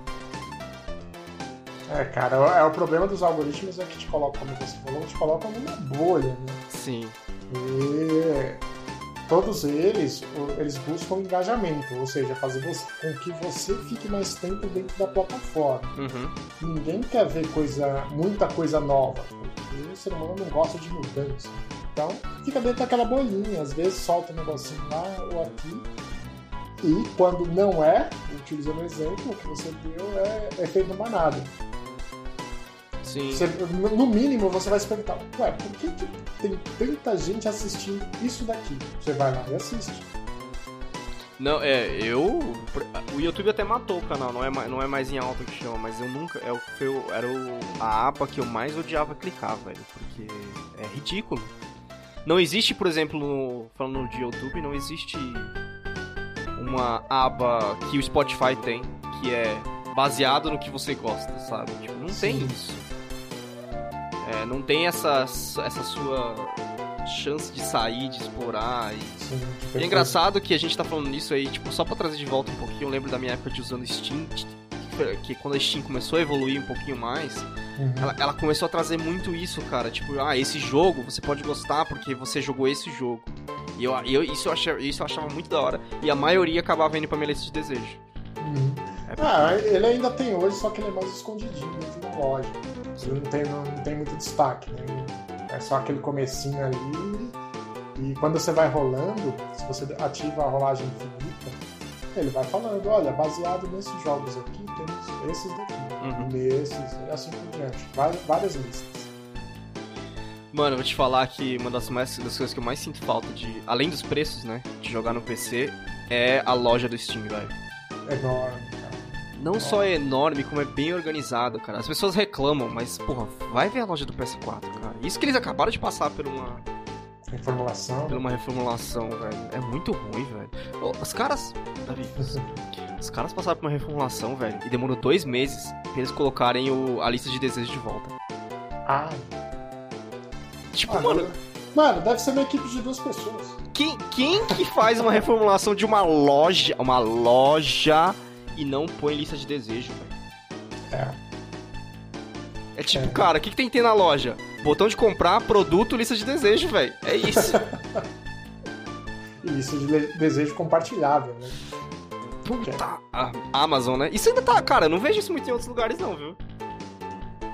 Speaker 2: É, cara, é o problema dos algoritmos é que te colocam, como você falou, te colocam numa bolha, né?
Speaker 1: Sim.
Speaker 2: E todos eles, eles buscam engajamento, ou seja, fazer você, com que você fique mais tempo dentro da plataforma. Uhum. Ninguém quer ver coisa, muita coisa nova, porque o ser humano não gosta de mudança. Então, fica dentro daquela bolinha, às vezes solta um negocinho lá ou aqui. E quando não é, utilizando o exemplo que você deu, é, é feito uma manada.
Speaker 1: Sim.
Speaker 2: Você, no mínimo, você vai se perguntar, ué, por que, que tem tanta gente assistindo isso daqui? Você vai lá e assiste.
Speaker 1: Não, é, eu. O YouTube até matou o canal, não é, não é mais em alta que chama, mas eu nunca. É, foi, era o, a aba que eu mais odiava clicar, velho, porque é ridículo. Não existe, por exemplo, no, falando de YouTube, não existe uma aba que o Spotify tem, que é baseado no que você gosta, sabe? Tipo, não Sim. tem isso. É, não tem essa, essa sua chance de sair, de explorar. E... Sim, é engraçado que a gente tá falando nisso aí, tipo, só pra trazer de volta um pouquinho, eu lembro da minha época de usando Steam, que quando a Steam começou a evoluir um pouquinho mais, uhum. ela, ela, começou a trazer muito isso, cara. Tipo, ah, esse jogo você pode gostar porque você jogou esse jogo. E eu, eu, isso, eu achava, isso eu achava muito da hora. E a maioria acabava indo pra minha lista de desejo.
Speaker 2: Uhum. É porque... Ah, ele ainda tem hoje, só que ele é mais escondidinho dentro da loja. Não tem, não, não tem muito destaque, né? É só aquele comecinho ali. E quando você vai rolando, se você ativa a rolagem infinita, ele vai falando, olha, baseado nesses jogos aqui, temos esses daqui, uhum. nesses, e assim por diante. Várias, várias listas.
Speaker 1: Mano, eu vou te falar que uma das, mais, das coisas que eu mais sinto falta de, além dos preços, né, de jogar no PC, é a loja do Steam, velho.
Speaker 2: Enorme, cara.
Speaker 1: Não só é enorme, como é bem organizado, cara. As pessoas reclamam, mas, porra, vai ver a loja do PS4, cara. Isso que eles acabaram de passar por uma.
Speaker 2: Reformulação.
Speaker 1: Por uma reformulação, velho. É muito ruim, velho. Os caras. Davi, os caras passaram por uma reformulação, velho, e demorou dois meses pra eles colocarem o, a lista de desejos de volta.
Speaker 2: Ah.
Speaker 1: Tipo, ah, mano.
Speaker 2: Mano, deve ser uma equipe de duas pessoas.
Speaker 1: Quem, quem que faz uma reformulação de uma loja, uma loja, e não põe lista de desejo, velho?
Speaker 2: É.
Speaker 1: É tipo, é. cara, o que, que tem que ter na loja? Botão de comprar, produto, lista de desejo, velho. É isso.
Speaker 2: lista de desejo compartilhável, né?
Speaker 1: Puta, a Amazon, né? Isso ainda tá, cara, eu não vejo isso muito em outros lugares, não, viu?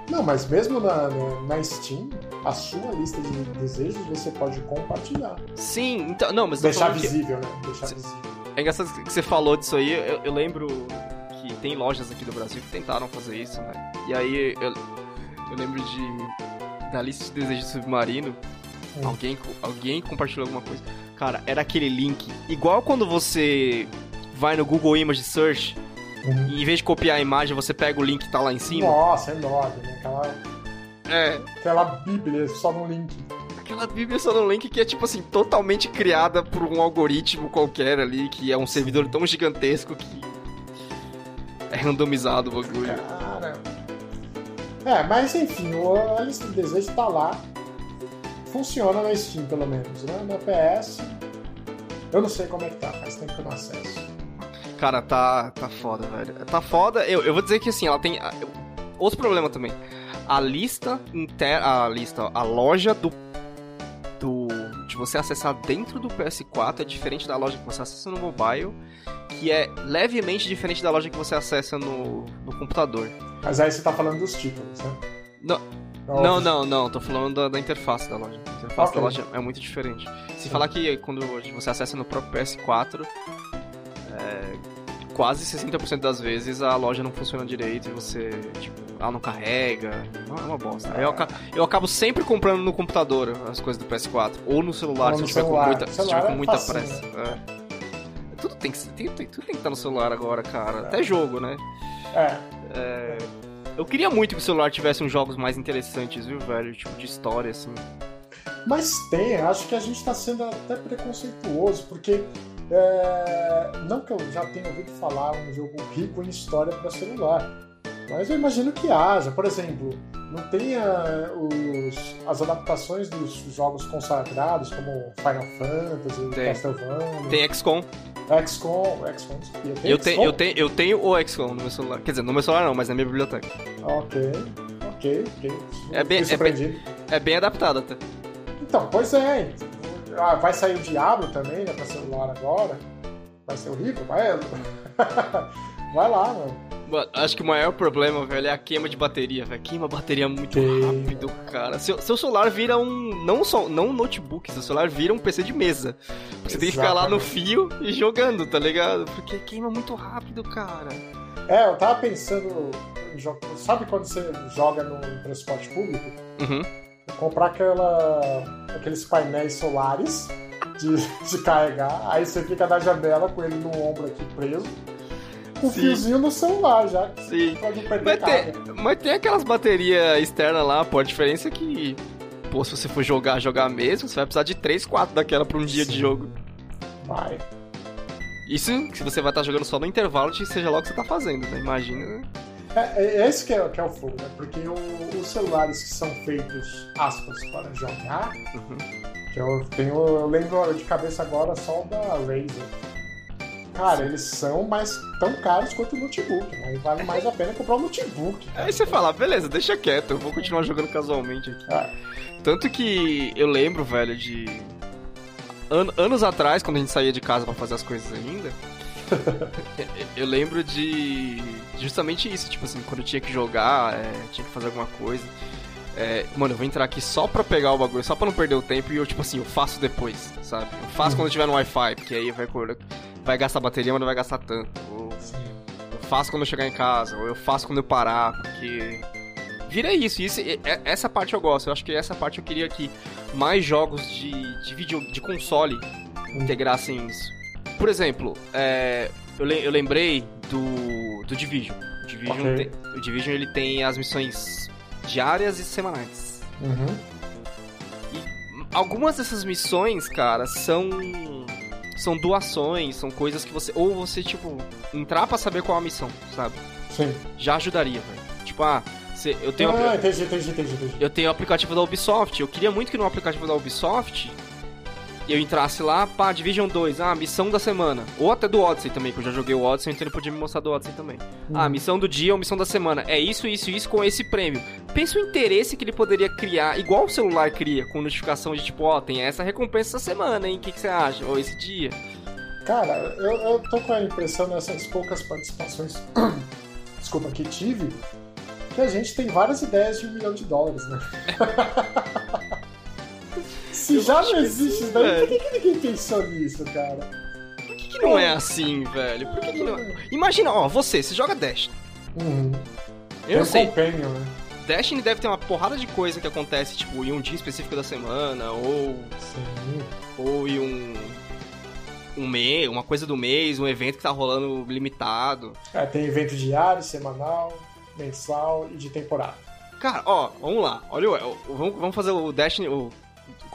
Speaker 2: Não, mas mesmo na, na, Steam, a sua lista de desejos você pode compartilhar.
Speaker 1: Sim, então. Não, mas.
Speaker 2: Deixar visível, que... né? Deixar visível.
Speaker 1: É engraçado que você falou disso aí, eu, eu, lembro que tem lojas aqui do Brasil que tentaram fazer isso, né? E aí eu, eu lembro de. Da lista de desejos submarino. Hum. Alguém, alguém compartilhou alguma coisa. Cara, era aquele link. Igual quando você vai no Google Image Search Uhum. E em vez de copiar a imagem, você pega o link que tá lá em cima.
Speaker 2: Nossa, é enorme, né? Aquela.
Speaker 1: É.
Speaker 2: Aquela bíblia só no link.
Speaker 1: Aquela bíblia só no link que é, tipo assim, totalmente criada por um algoritmo qualquer ali, que é um servidor tão gigantesco que. É randomizado o bagulho.
Speaker 2: Cara. É, mas enfim, a lista de desejos tá lá. Funciona na Steam, pelo menos, né? Na PS. Eu não sei como é que tá, faz tempo que eu não acesso.
Speaker 1: Cara, tá, tá foda, velho. Tá foda. Eu, eu vou dizer que assim, ela tem. Outro problema também. A lista inter... A lista, a loja do. De você acessar dentro do PS4 é diferente da loja que você acessa no mobile. Que é levemente diferente da loja que você acessa no, no computador.
Speaker 2: Mas aí você tá falando dos títulos, né?
Speaker 1: Não. Não, não, não, tô falando da, da interface da loja. A interface okay. da loja é muito diferente. Se falar que quando você acessa no próprio PS4, é, quase 60% das vezes a loja não funciona direito e você, tipo, ela não carrega. Não, é uma bosta. Eu, eu acabo sempre comprando no computador as coisas do PS4. Ou no celular, ou se, no tiver celular. Com muita, se tiver com é muita pressa. É. Tudo tem, que, tem, tem, tudo tem que estar no celular agora, cara. Até jogo, né?
Speaker 2: É.
Speaker 1: é. Eu queria muito que o celular tivesse uns jogos mais interessantes, viu, velho? Tipo, de história, assim.
Speaker 2: Mas tem, acho que a gente tá sendo até preconceituoso, porque é, não que eu já tenha ouvido falar um jogo rico em história para celular, mas eu imagino que haja. Por exemplo, não tenha os, as adaptações dos jogos consagrados, como Final Fantasy, tem. Castlevania.
Speaker 1: Tem XCOM.
Speaker 2: XCOM, XCOM.
Speaker 1: Eu, tenho, eu, tenho, eu tenho o XCOM no meu celular. Quer dizer, no meu celular não, mas na minha biblioteca.
Speaker 2: Ok, ok, ok.
Speaker 1: É bem, é bem, é bem adaptado até.
Speaker 2: Então, pois é. Ah, vai sair o Diablo também, né, pra celular agora. Vai ser horrível, vai. vai lá, mano.
Speaker 1: Mano, acho que o maior problema, velho, é a queima de bateria, velho. Queima a bateria muito rápido, cara. Seu, seu celular vira um. Não só não um notebook, seu celular vira um PC de mesa. Você tem que ficar lá no fio e jogando, tá ligado? Porque queima muito rápido, cara.
Speaker 2: É, eu tava pensando. Sabe quando você joga no transporte público?
Speaker 1: Uhum
Speaker 2: comprar aquela, aqueles painéis solares de, de carregar, aí você fica na janela com ele no ombro aqui preso, com o fiozinho no celular já.
Speaker 1: Sim. Pode perder mas, tem, mas tem aquelas baterias externas lá, pô, a diferença é que, pô, se você for jogar, jogar mesmo, você vai precisar de 3, 4 daquela pra um dia Sim. de jogo.
Speaker 2: Vai.
Speaker 1: Isso se você vai estar jogando só no intervalo de seja lá o que você tá fazendo, né? Imagina, né?
Speaker 2: É, é esse que é, que é o fogo, né? Porque o- os celulares que são feitos, aspas, para jogar,
Speaker 1: Uhum.
Speaker 2: que eu tenho, eu lembro de cabeça agora só o da Razer. Cara, eles são mais tão caros quanto o notebook, né? E vale mais a pena comprar um notebook. cara.
Speaker 1: Aí você fala, beleza, deixa quieto, eu vou continuar jogando casualmente aqui.
Speaker 2: Ah,
Speaker 1: Tanto que eu lembro, velho, de. an- anos atrás, quando a gente saía de casa pra fazer as coisas ainda. eu lembro de. Justamente isso, tipo assim, quando eu tinha que jogar, é, tinha que fazer alguma coisa. é, mano, eu vou entrar aqui só pra pegar o bagulho, só pra não perder o tempo e eu, tipo assim, eu faço depois, sabe? Eu faço
Speaker 2: Uhum.
Speaker 1: quando eu tiver no Wi-Fi, porque aí vai, vai gastar bateria, mas não vai gastar tanto. Ou eu faço quando eu chegar em casa, ou eu faço quando eu parar, porque. Vira isso, isso é- essa parte eu gosto. Eu acho que essa parte eu queria que mais jogos de, de vídeo de console integrassem isso. Por exemplo, é, eu, le- eu lembrei do, do Division. O Division,
Speaker 2: Ok.
Speaker 1: tem, o Division ele tem as missões diárias e semanais.
Speaker 2: Uhum.
Speaker 1: Algumas dessas missões, cara, são são doações, são coisas que você ou você tipo entrar pra saber qual é a missão, sabe?
Speaker 2: Sim.
Speaker 1: Já ajudaria, velho. Tipo, ah, eu tenho
Speaker 2: Ah, entendi, entendi, entendi, entendi.
Speaker 1: eu tenho o aplicativo da Ubisoft. Eu queria muito que no aplicativo da Ubisoft eu entrasse lá, pá, Division 2, ah, missão da semana. Ou até do Odyssey também, que eu já joguei o Odyssey, então ele podia me mostrar do Odyssey também. Ah, missão do dia ou missão da semana. É isso, isso, isso com esse prêmio. Pensa o interesse que ele poderia criar, igual o celular cria, com notificação de tipo, ó, tem essa recompensa essa semana, hein? O que, que você acha? Ou esse dia.
Speaker 2: Cara, eu, eu tô com a impressão nessas poucas participações desculpa, que tive, que a gente tem várias ideias de um milhão de dólares, né? Se
Speaker 1: Eu
Speaker 2: já não
Speaker 1: que
Speaker 2: existe
Speaker 1: sim,
Speaker 2: isso daí, por que, que ninguém pensou nisso, cara?
Speaker 1: Por que, que não é assim, velho? Por que, que não. Imagina, ó, você, você joga Destiny.
Speaker 2: Uhum.
Speaker 1: Eu
Speaker 2: Tem
Speaker 1: não
Speaker 2: um
Speaker 1: sei.
Speaker 2: companion, né?
Speaker 1: Destiny deve ter uma porrada de coisa que acontece, tipo, em um dia específico da semana, ou,
Speaker 2: Sim.
Speaker 1: ou em um. Um mês, uma coisa do mês, um evento que tá rolando limitado.
Speaker 2: É, tem evento diário, semanal, mensal e de temporada.
Speaker 1: Cara, ó, vamos lá. Olha, o, o- vamos, vamos fazer o Destiny, o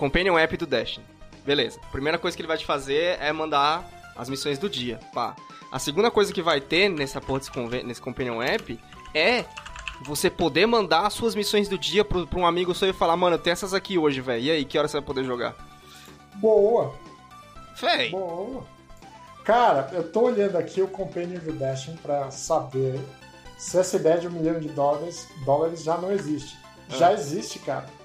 Speaker 1: Companion App do Destiny. Beleza. Primeira coisa que ele vai te fazer é mandar as missões do dia. Pá. A segunda coisa que vai ter nessa porra desse, nesse Companion App é você poder mandar as suas missões do dia pro, pra um amigo seu e falar, mano, eu tenho essas aqui hoje, velho. E aí, que hora você vai poder jogar?
Speaker 2: Boa,
Speaker 1: Véi.
Speaker 2: boa. Cara, eu tô olhando aqui o companion do Destiny pra saber se essa ideia de um milhão de dólares, dólares já não existe. Já existe, cara.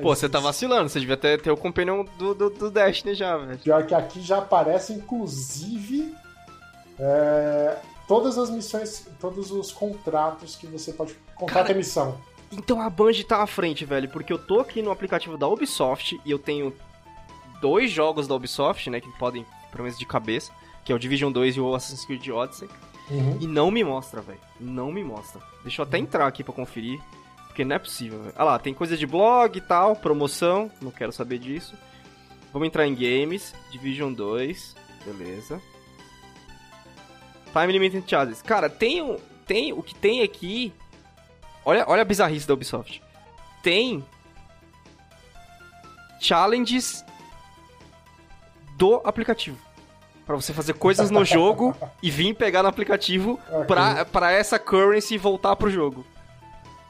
Speaker 1: Pô, você tá vacilando. Você devia ter, ter o Companion do, do, do Destiny já, velho.
Speaker 2: Pior que aqui já aparece, inclusive, é, todas as missões, todos os contratos que você pode. Contrato
Speaker 1: Cara,
Speaker 2: é missão.
Speaker 1: Então a Band tá à frente, velho, porque eu tô aqui no aplicativo da Ubisoft e eu tenho dois jogos da Ubisoft, né, que podem, pelo menos de cabeça, que é o Division 2 e o Assassin's Creed Odyssey,
Speaker 2: Uhum.
Speaker 1: e não me mostra, velho. Não me mostra. Deixa eu até entrar aqui pra conferir, porque não é possível, velho. Ah lá, tem coisa de blog e tal, promoção, não quero saber disso. Vamos entrar em games, Division 2, beleza. Time Limited Charges. Cara, tem, o- tem o que tem aqui. Olha, olha a bizarrice da Ubisoft. Tem challenges do aplicativo. Pra você fazer coisas no jogo e vir pegar no aplicativo pra, pra essa currency voltar pro jogo.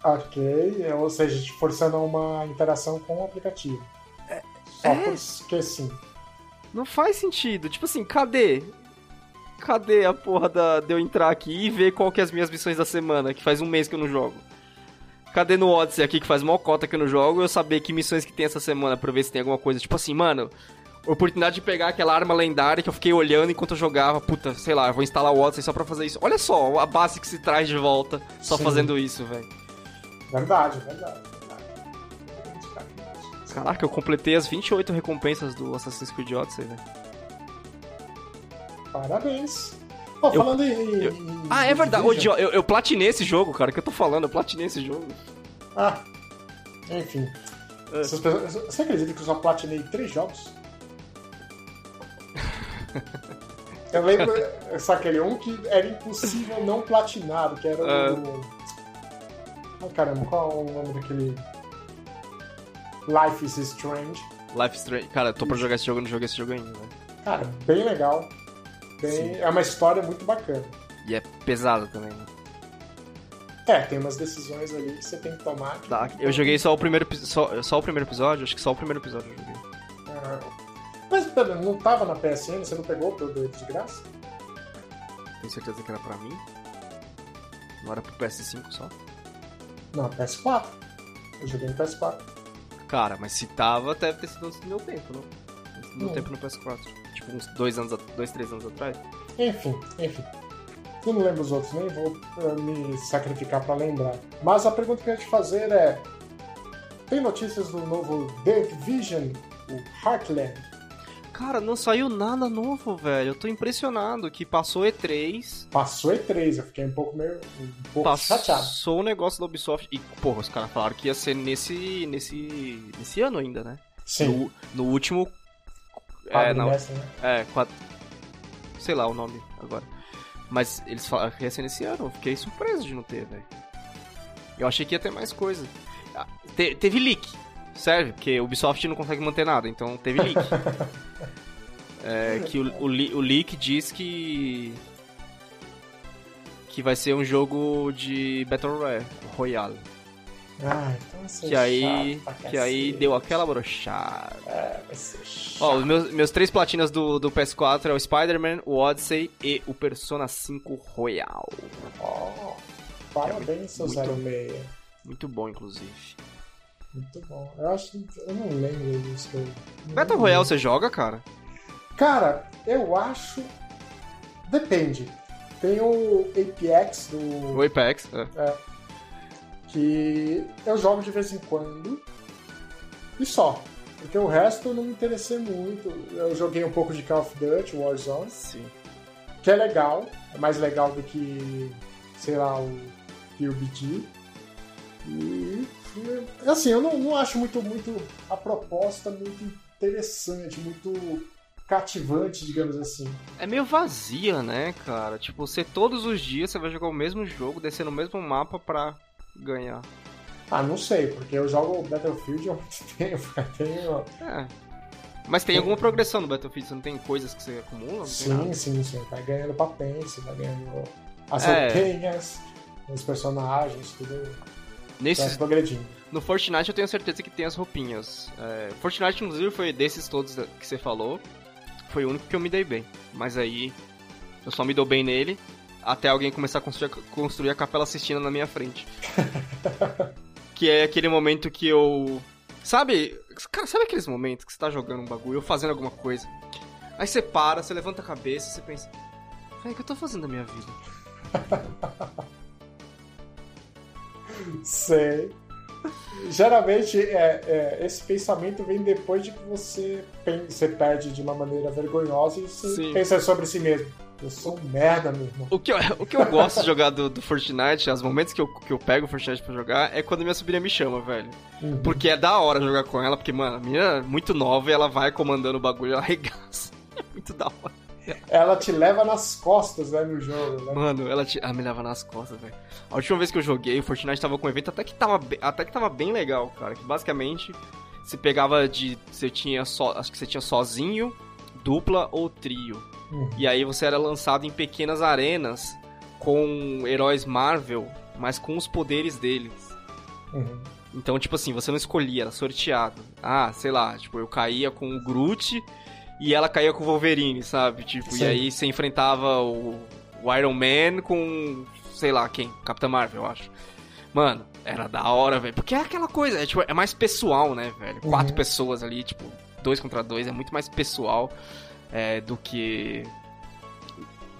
Speaker 2: Ok, é, ou seja, te forçando uma interação com o aplicativo. Só
Speaker 1: é.
Speaker 2: porque sim.
Speaker 1: Não faz sentido. Tipo assim, cadê? Cadê a porra da, de eu entrar aqui e ver qual que é as minhas missões da semana, que faz um mês que eu não jogo? Cadê no Odyssey aqui, que faz mó cota que eu não jogo, eu saber que missões que tem essa semana pra ver se tem alguma coisa. Tipo assim, mano, oportunidade de pegar aquela arma lendária que eu fiquei olhando enquanto eu jogava. Puta, sei lá, eu vou instalar o Odyssey só pra fazer isso. Olha só a base que se traz de volta só
Speaker 2: Sim.
Speaker 1: fazendo isso, velho.
Speaker 2: Verdade, verdade. verdade.
Speaker 1: Caraca, eu completei as 28 recompensas do Assassin's Creed Odyssey, velho.
Speaker 2: Parabéns. Ó,
Speaker 1: Eu-
Speaker 2: falando em,
Speaker 1: eu-
Speaker 2: em-
Speaker 1: Ah, é verdade. Ô, eu, eu platinei esse jogo, cara. O que eu tô falando? Eu platinei esse jogo.
Speaker 2: Ah, enfim.
Speaker 1: É.
Speaker 2: Você acredita que eu só platinei três jogos? eu lembro, só aquele um que era impossível não platinar, que era o. Ah, caramba, qual é o nome daquele. Life is Strange.
Speaker 1: Life is Strange. Cara, eu tô pra jogar esse jogo, não joguei esse jogo ainda, velho.
Speaker 2: Cara, bem legal. bem. É uma história muito bacana.
Speaker 1: E é pesado também, né?
Speaker 2: É, tem umas decisões ali que você tem que tomar. Que
Speaker 1: tá, eu joguei só o primeiro só, só o primeiro episódio, acho que só o primeiro episódio eu joguei.
Speaker 2: Ah, mas pera, não tava na PSN, você não pegou o ele de graça?
Speaker 1: Tem certeza que era pra mim? Não era pro PS5 só?
Speaker 2: Não, PS4. Eu joguei no PS4.
Speaker 1: Cara, mas se tava, deve ter sido antes do meu tempo, não? Antes do meu hum. tempo no PS4. Tipo, uns dois anos, dois, três anos atrás.
Speaker 2: Enfim, enfim. Eu não lembro os outros, nem vou uh, me sacrificar para lembrar. Mas a pergunta que eu ia te fazer é: tem notícias do novo The Division, o Heartland?
Speaker 1: Cara, não saiu nada novo, velho. Eu tô impressionado que passou E3.
Speaker 2: Passou E3, eu fiquei um pouco meio. um pouco
Speaker 1: passou
Speaker 2: chateado.
Speaker 1: Passou o negócio da Ubisoft. E, porra, os caras falaram que ia ser nesse. nesse. nesse ano ainda, né?
Speaker 2: Sim.
Speaker 1: No, no último.
Speaker 2: é, não. Né?
Speaker 1: É, quatro. Sei lá o nome agora. Mas eles falaram que ia ser nesse ano. Eu fiquei surpreso de não ter, velho. Eu achei que ia ter mais coisa. Ah, te, teve leak, serve, porque o Ubisoft não consegue manter nada, então teve leak. é, que o, o, o, leak diz que. que vai ser um jogo de Battle Royale.
Speaker 2: Ah, então
Speaker 1: que aí, que aí deu aquela brochada.
Speaker 2: É, vai ser chato.
Speaker 1: Ó, os meus, meus três platinas do, do PS4 é o Spider-Man, o Odyssey e o Persona 5 Royal.
Speaker 2: Oh, parabéns, seu 06.
Speaker 1: Muito bom, inclusive.
Speaker 2: Muito bom. Eu acho eu não lembro disso. Que eu,
Speaker 1: Battle Royale você joga, cara?
Speaker 2: Cara, eu acho. Depende. Tem o Apex do.
Speaker 1: O Apex, é.
Speaker 2: é que eu jogo de vez em quando e só. Porque o resto eu não me interessei muito. Eu joguei um pouco de Call of Duty, Warzone.
Speaker 1: Sim.
Speaker 2: Que é legal. É mais legal do que, sei lá, o PUBG. E assim, eu não, não acho muito, muito a proposta muito interessante, muito cativante, digamos assim.
Speaker 1: É meio vazia, né, cara? Tipo, você todos os dias você vai jogar o mesmo jogo, descendo o mesmo mapa pra ganhar?
Speaker 2: Ah, não sei, porque eu jogo Battlefield há muito tempo. Tenho...
Speaker 1: É. Mas tem alguma progressão no Battlefield? Você não tem coisas que você acumula?
Speaker 2: sim, sim, sim. Vai ganhando patente, vai ganhando as é. roupinhas, os personagens, tudo.
Speaker 1: Nesses...
Speaker 2: progredindo.
Speaker 1: No Fortnite eu tenho certeza que tem as roupinhas. É, Fortnite, inclusive, foi desses todos que você falou. Foi o único que eu me dei bem. Mas aí eu só me dou bem nele até alguém começar a construir, construir a Capela Sistina na minha frente. que é aquele momento que eu. Sabe? Cara, sabe aqueles momentos que você tá jogando um bagulho ou fazendo alguma coisa? Aí você para, você levanta a cabeça e você pensa. o que eu tô fazendo da minha vida?
Speaker 2: Sei. Geralmente, é, é, esse pensamento vem depois de que você, você perde de uma maneira vergonhosa e você Sim. pensa sobre si mesmo. Eu sou um merda, meu irmão.
Speaker 1: O que eu, o que eu gosto de jogar do, do Fortnite, os momentos que eu, que eu pego o Fortnite pra jogar, é quando minha sobrinha me chama, velho. Uhum. Porque é da hora jogar com ela, porque, mano, a minha é muito nova e ela vai comandando o bagulho, ela arregaça. É muito da hora.
Speaker 2: Ela te leva nas costas, né, no jogo, né?
Speaker 1: Mano, ela, te, ela me leva nas costas, velho. A última vez que eu joguei, o Fortnite tava com um evento até que tava, até que tava bem legal, cara. Que basicamente você pegava de. Você tinha só. Acho que você tinha sozinho, dupla ou trio. Uhum. E aí você era lançado em pequenas arenas com heróis Marvel, mas com os poderes deles.
Speaker 2: Uhum.
Speaker 1: Então, tipo assim, você não escolhia, era sorteado. Ah, sei lá, tipo, eu caía com o Groot e ela caía com o Wolverine, sabe? Tipo, Sim. e aí você enfrentava o, o Iron Man com, sei lá, quem? Capitã Marvel, eu acho. Mano, era da hora, velho. Porque é aquela coisa, é, tipo, é mais pessoal, né, velho? Uhum. Quatro pessoas ali, tipo, dois contra dois, é muito mais pessoal é, do que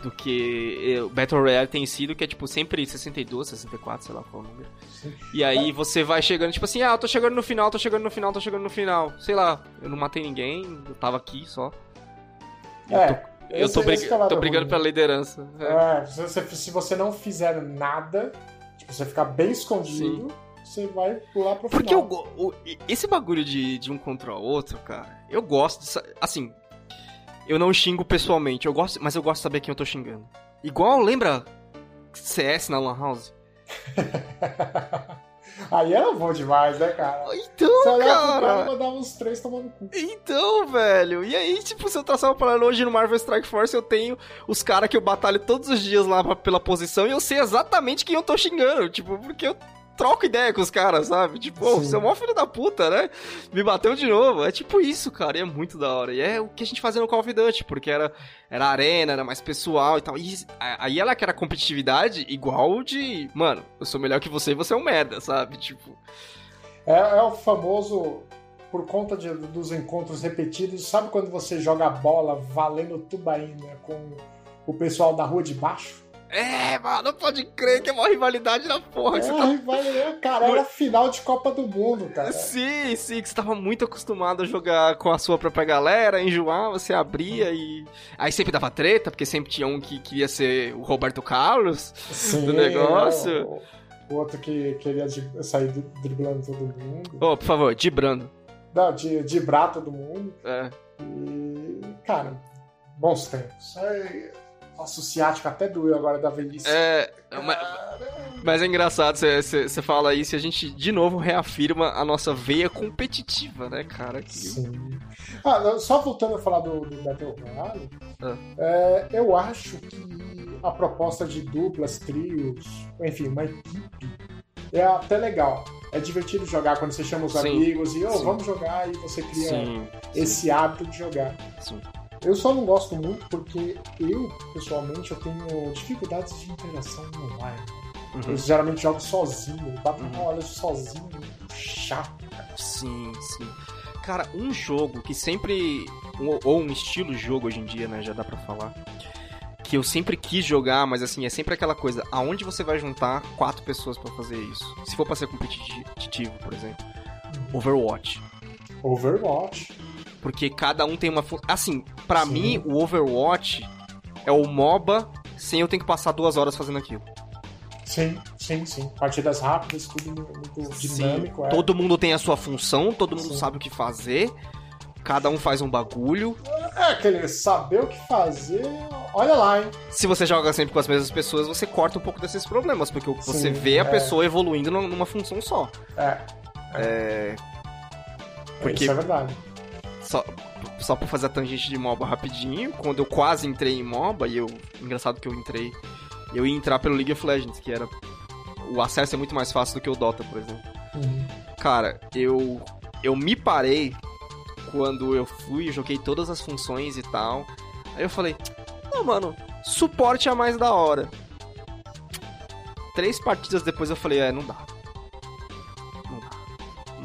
Speaker 1: do que o Battle Royale tem sido, que é tipo sempre 62, 64, sei lá qual é o número. E aí você vai chegando, tipo assim, ah, eu tô chegando no final, tô chegando no final, tô chegando no final. Sei lá, eu não matei ninguém, eu tava aqui só.
Speaker 2: É.
Speaker 1: Eu tô, eu tô, brig... tô brigando pela liderança.
Speaker 2: É, é se, você, se você não fizer nada, tipo, você ficar bem escondido, Sim. você vai pular pro
Speaker 1: Porque
Speaker 2: final.
Speaker 1: Porque eu, esse bagulho de, de um contra o outro, cara, eu gosto de, Assim, eu não xingo pessoalmente, eu gosto, mas eu gosto de saber quem eu tô xingando. Igual, lembra CS na Lan House?
Speaker 2: Aí era bom demais, né, cara?
Speaker 1: Então,
Speaker 2: Você cara
Speaker 1: cara.
Speaker 2: mandava uns três tomando cu.
Speaker 1: Então, velho. E aí, tipo, se eu traçar uma parada hoje no Marvel Strike Force, eu tenho os caras que eu batalho todos os dias lá pra- pela posição e eu sei exatamente quem eu tô xingando. Tipo, porque eu troco ideia com os caras, sabe? Tipo,
Speaker 2: Sim.
Speaker 1: você é mó filho da puta, né? Me bateu de novo. É tipo isso, cara. E é muito da hora. E é o que a gente fazia no Call of Duty, porque era, era arena, era mais pessoal e tal. E a- aí ela que era competitividade igual de, mano, eu sou melhor que você e você é um merda, sabe? Tipo,
Speaker 2: É, é o famoso, por conta de- dos encontros repetidos, sabe quando você joga bola valendo tubaína com o pessoal da rua de baixo?
Speaker 1: É, mano, pode crer que é uma rivalidade na porra.
Speaker 2: É,
Speaker 1: tá
Speaker 2: vai- cara, era final de Copa do Mundo, cara.
Speaker 1: Sim, sim, que você tava muito acostumado a jogar com a sua própria galera, enjoar, você abria e. Aí sempre dava treta, porque sempre tinha um que queria ser o Roberto Carlos.
Speaker 2: Sim,
Speaker 1: do negócio.
Speaker 2: o, outro que queria de- sair dri- driblando todo mundo.
Speaker 1: Ô, por favor, Dibrando.
Speaker 2: Não, de, driblar todo mundo.
Speaker 1: É.
Speaker 2: E, cara, bons tempos. É, nossa, o ciático até doeu agora da velhice.
Speaker 1: É. Mas, mas é engraçado, você- fala isso e a gente de novo reafirma a nossa veia competitiva, né, cara? Que-
Speaker 2: Sim. Ah, só voltando a falar do, do Battle Royale,
Speaker 1: Ah.
Speaker 2: é, eu acho que a proposta de duplas, trios, enfim, uma equipe, é até legal. É divertido jogar quando você chama os
Speaker 1: Sim.
Speaker 2: amigos e, ô,
Speaker 1: Sim.
Speaker 2: vamos jogar, e você cria
Speaker 1: Sim,
Speaker 2: esse hábito de jogar.
Speaker 1: sim.
Speaker 2: Eu só não gosto muito porque eu, pessoalmente, eu tenho dificuldades de interação online.
Speaker 1: Uhum.
Speaker 2: Eu geralmente jogo sozinho, Battle
Speaker 1: Uhum.
Speaker 2: Royale sozinho, chato.
Speaker 1: Sim, sim. Cara, um jogo que sempre. Ou, ou um estilo de jogo hoje em dia, né? Já dá pra falar. Que eu sempre quis jogar, mas assim, é sempre aquela coisa. Aonde você vai juntar quatro pessoas pra fazer isso? Se for pra ser competitivo, por exemplo. Overwatch.
Speaker 2: Overwatch.
Speaker 1: Porque cada um tem uma. Assim, pra
Speaker 2: Sim.
Speaker 1: mim, o Overwatch é o MOBA sem eu ter que passar duas horas fazendo aquilo.
Speaker 2: Sim, sim, sim. Partidas rápidas, tudo muito dinâmico.
Speaker 1: Sim,
Speaker 2: é.
Speaker 1: todo mundo tem a sua função, todo mundo
Speaker 2: Sim.
Speaker 1: sabe o que fazer. Cada um faz um bagulho.
Speaker 2: É aquele saber o que fazer. Olha lá, hein?
Speaker 1: Se você joga sempre com as mesmas pessoas, você corta um pouco desses problemas, porque você
Speaker 2: Sim,
Speaker 1: vê a
Speaker 2: é.
Speaker 1: pessoa evoluindo num- numa função só.
Speaker 2: É.
Speaker 1: É. Porque-
Speaker 2: Isso é verdade.
Speaker 1: Só, só pra fazer a tangente de MOBA rapidinho, quando eu quase entrei em MOBA, e eu. Engraçado que eu entrei. Eu ia entrar pelo League of Legends, que era. O acesso é muito mais fácil do que o Dota, por exemplo.
Speaker 2: Uhum.
Speaker 1: Cara, eu. Eu me parei quando eu fui, joguei todas as funções e tal. Aí eu falei, não, mano, suporte é mais da hora. Três partidas depois eu falei, é, não dá.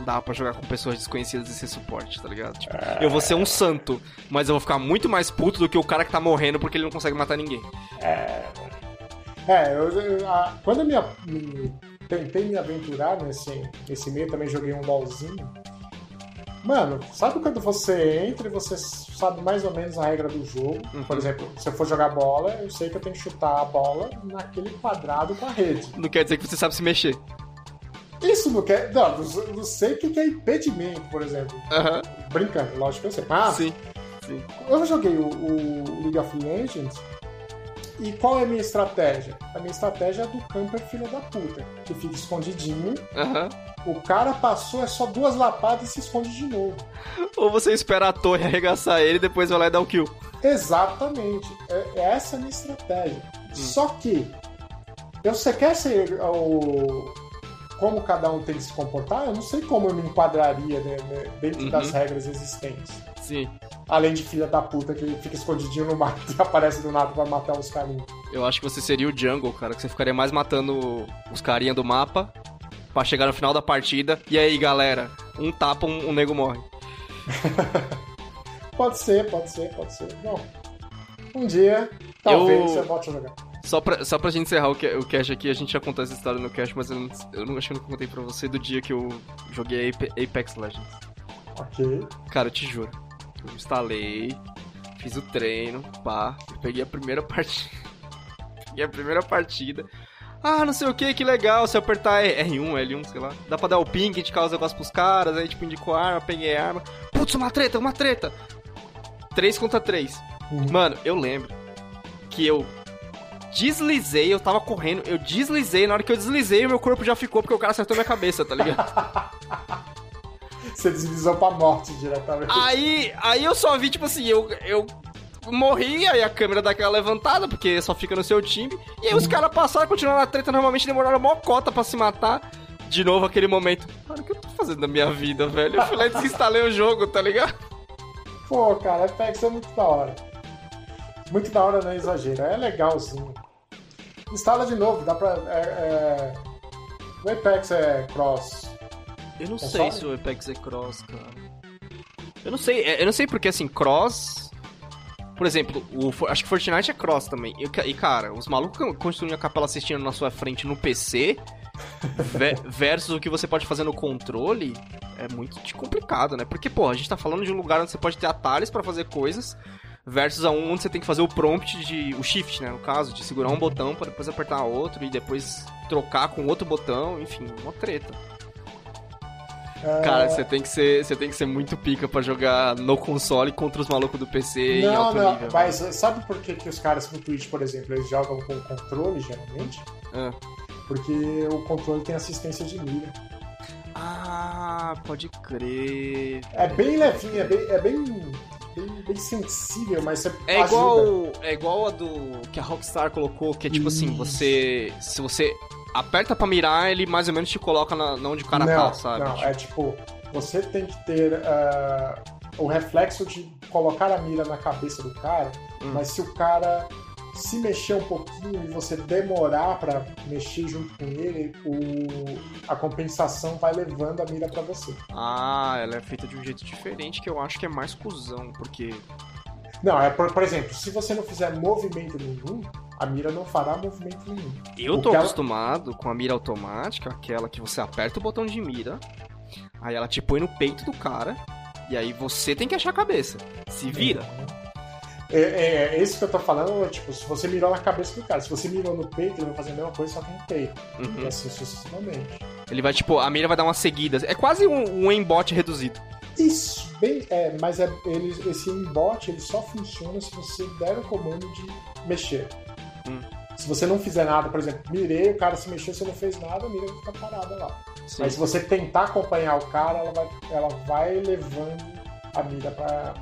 Speaker 1: Dá. Pra jogar com pessoas desconhecidas e ser suporte, tá ligado? Tipo, eu vou ser um santo, mas eu vou ficar muito mais puto do que o cara que tá morrendo porque ele não consegue matar ninguém.
Speaker 2: É, eu, eu- a- quando eu me, me- tentei me aventurar nesse, nesse meio, também joguei um LOLzinho. Mano, sabe quando você entra e você sabe mais ou menos a regra do jogo?
Speaker 1: Uhum.
Speaker 2: Por exemplo, se eu for jogar bola, eu sei que eu tenho que chutar a bola naquele quadrado com a rede.
Speaker 1: Não quer dizer que você sabe se mexer.
Speaker 2: Isso não quer. Não, não, sei o que é impedimento, por exemplo.
Speaker 1: Aham,
Speaker 2: Brincando, lógico que eu sei. Mas
Speaker 1: sim.
Speaker 2: eu joguei o, o League of Legends e qual é a minha estratégia? A minha estratégia é do camper filha da puta, que fica escondidinho, o cara passou, é só duas lapadas e se esconde de novo.
Speaker 1: Ou você espera a torre arregaçar ele e depois vai lá e dar o kill.
Speaker 2: Exatamente. É, é essa a minha estratégia. Só que, eu, você quer ser o. Como cada um tem que se comportar, eu não sei como eu me enquadraria né, né, dentro
Speaker 1: Uhum.
Speaker 2: das regras existentes.
Speaker 1: Sim.
Speaker 2: Além de filha da puta que fica escondidinho no mato e aparece do nada pra matar os carinhos.
Speaker 1: Eu acho que você seria o jungle, cara, que você ficaria mais matando os carinha do mapa pra chegar no final da partida. E aí, galera, um tapa, um, um nego morre.
Speaker 2: Pode ser, pode ser, pode ser. Bom, um dia, talvez
Speaker 1: Eu-
Speaker 2: eu volte a jogar.
Speaker 1: Só pra, só pra gente encerrar o, o cache aqui, a gente já contou essa história no cache, mas eu não, eu não acho que eu não contei pra você do dia que eu joguei Ape- Apex Legends.
Speaker 2: Ok.
Speaker 1: Cara, eu te juro. Eu instalei, fiz o treino, pá, eu peguei a primeira partida. peguei a primeira partida. Ah, não sei o que, que legal, se eu apertar R1, L1, sei lá. Dá pra dar o ping, indicar os negócios pros caras, aí tipo, indicou a arma, peguei a arma. Putz, uma treta, uma treta! 3 contra 3.
Speaker 2: Uhum.
Speaker 1: Mano, eu lembro que eu deslizei, eu tava correndo, eu deslizei, na hora que eu deslizei, o meu corpo já ficou porque o cara acertou minha cabeça, tá ligado?
Speaker 2: Você deslizou pra morte diretamente.
Speaker 1: Aí, aí eu só vi, tipo assim, eu, eu morri, aí a câmera dá aquela levantada, porque só fica no seu time, e aí os caras passaram, continuaram a treta, normalmente demoraram uma cota pra se matar. De novo aquele momento, mano, o que eu tô fazendo na minha vida, velho? Eu fui lá e desinstalei o jogo, tá ligado?
Speaker 2: Pô, cara, Apex é muito da hora. Muito da hora, não é exagero. É legalzinho. Instala de novo, dá pra. É, é... O Apex é cross.
Speaker 1: Eu não sei se o Apex é cross, cara. Eu não sei, é, eu não sei porque assim, cross. Por exemplo, o, acho que Fortnite é cross também. E, e cara, os malucos construindo a capela assistindo na sua frente no PC versus o que você pode fazer no controle é muito complicado, né? Porque, pô, a gente tá falando de um lugar onde você pode ter atalhos para fazer coisas versus a um onde você tem que fazer o prompt de o shift, né, no caso, de segurar um botão para depois apertar outro e depois trocar com outro botão, enfim, uma treta. É... Cara, você tem que ser, você tem que ser muito pica para jogar no console contra os malucos do PC
Speaker 2: não,
Speaker 1: em alto
Speaker 2: não,
Speaker 1: nível.
Speaker 2: Mas né? sabe por que, que os caras no Twitch, por exemplo, eles jogam com controle geralmente?
Speaker 1: Ah.
Speaker 2: Porque o controle tem assistência de mira.
Speaker 1: Ah, pode crer.
Speaker 2: É bem levinho, é bem, é bem bem, bem sensível, mas você
Speaker 1: é igual É igual a do que a Rockstar colocou, que é tipo Isso. assim, você. Se você aperta pra mirar, ele mais ou menos te coloca na, onde o cara
Speaker 2: não,
Speaker 1: tá, sabe?
Speaker 2: Não, é tipo, você tem que ter uh, o reflexo de colocar a mira na cabeça do cara, hum. mas se o cara se mexer um pouquinho e você demorar para mexer junto com ele, o... a compensação vai levando a mira para você.
Speaker 1: Ah, ela é feita de um jeito diferente que eu acho que é mais cuzão, porque.
Speaker 2: Não, é por, por exemplo, se você não fizer movimento nenhum, a mira não fará movimento nenhum.
Speaker 1: Eu tô acostumado ela... com a mira automática, aquela que você aperta o botão de mira, aí ela te põe no peito do cara, e aí você tem que achar a cabeça. Se vira.
Speaker 2: É, é, é isso que eu tô falando, é, tipo, se você mirou na cabeça do cara, se você mirou no peito, ele vai fazer a mesma coisa, só que no peito. Uhum. E assim sucessivamente.
Speaker 1: Ele vai, tipo, a mira vai dar uma seguida. É quase um, um aimbot reduzido.
Speaker 2: Isso, bem, é, mas é, ele, esse aimbot ele só funciona se você der o comando de mexer. Hum. Se você não fizer nada, por exemplo, mirei, o cara se mexeu, você não fez nada, a mira vai ficar parada lá. Sim. Mas se você tentar acompanhar o cara, ela vai, ela vai levando a mira para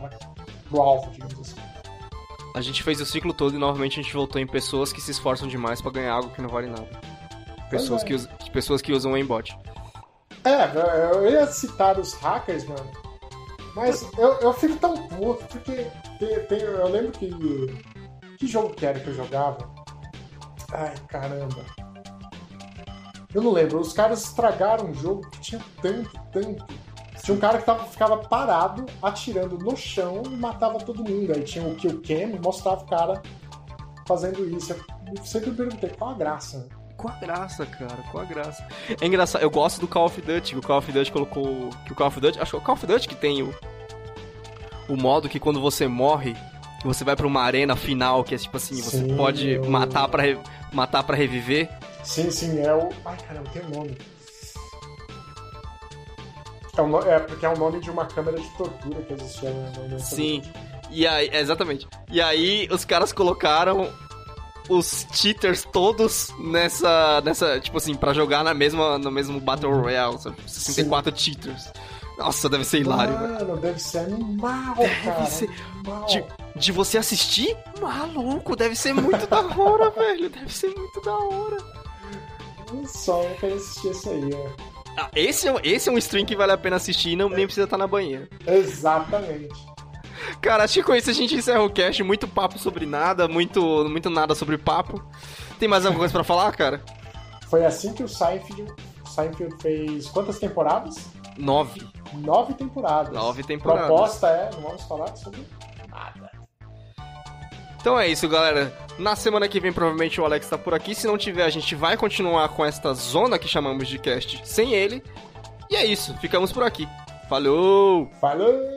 Speaker 2: o alvo, digamos assim.
Speaker 1: A gente fez o ciclo todo e novamente a gente voltou em pessoas que se esforçam demais para ganhar algo que não vale nada. Pessoas, é. que, usam, pessoas que usam o aimbot.
Speaker 2: É, eu ia citar os hackers, mano. Mas eu, eu fico tão puto, porque tem, tem, eu lembro que. Que jogo que era que eu jogava? Ai, caramba. Eu não lembro. Os caras estragaram um jogo que tinha tanto, tanto tinha um cara que tava, ficava parado, atirando no chão e matava todo mundo. Aí tinha o kill cam, mostrava o cara fazendo isso. Eu sempre perguntei, qual a graça?
Speaker 1: Qual a graça, cara? Qual a graça? É engraçado, eu gosto do Call of Duty. O Call of Duty colocou. Que o Call of Duty. Acho que é o Call of Duty que tem o. O modo que quando você morre, você vai pra uma arena final, que é tipo assim, você sim, pode eu... matar para matar para reviver.
Speaker 2: Sim, sim, é o. Ai, caramba, tem um nome. É, um, é, porque é o nome de uma câmera de tortura que existia no, no
Speaker 1: Sim. E aí, exatamente. E aí os caras colocaram os cheaters todos nessa, nessa tipo assim, para jogar na mesma, no mesmo Battle Royale, sabe? 64 Sim. cheaters. Nossa, deve ser hilário,
Speaker 2: Mano, velho. deve ser animal, deve cara. Ser... Animal.
Speaker 1: De, de você assistir? Maluco, deve ser muito da hora, velho. Deve ser muito da hora.
Speaker 2: Só eu quero assistir isso aí, ó.
Speaker 1: Ah, esse, é, esse é um stream que vale a pena assistir e não, nem precisa estar na banheira.
Speaker 2: Exatamente.
Speaker 1: Cara, acho que com isso a gente encerra o cast. Muito papo sobre nada, muito, muito nada sobre papo. Tem mais alguma coisa pra falar, cara?
Speaker 2: Foi assim que o Seinfeld, Seinfeld fez quantas temporadas?
Speaker 1: Nove.
Speaker 2: Nove temporadas.
Speaker 1: Nove temporadas.
Speaker 2: Proposta é, não vamos falar sobre nada.
Speaker 1: Então é isso, galera. Na semana que vem, provavelmente o Alex tá por aqui. Se não tiver, a gente vai continuar com esta zona que chamamos de cast sem ele. E é isso, ficamos por aqui. Falou!
Speaker 2: Falou!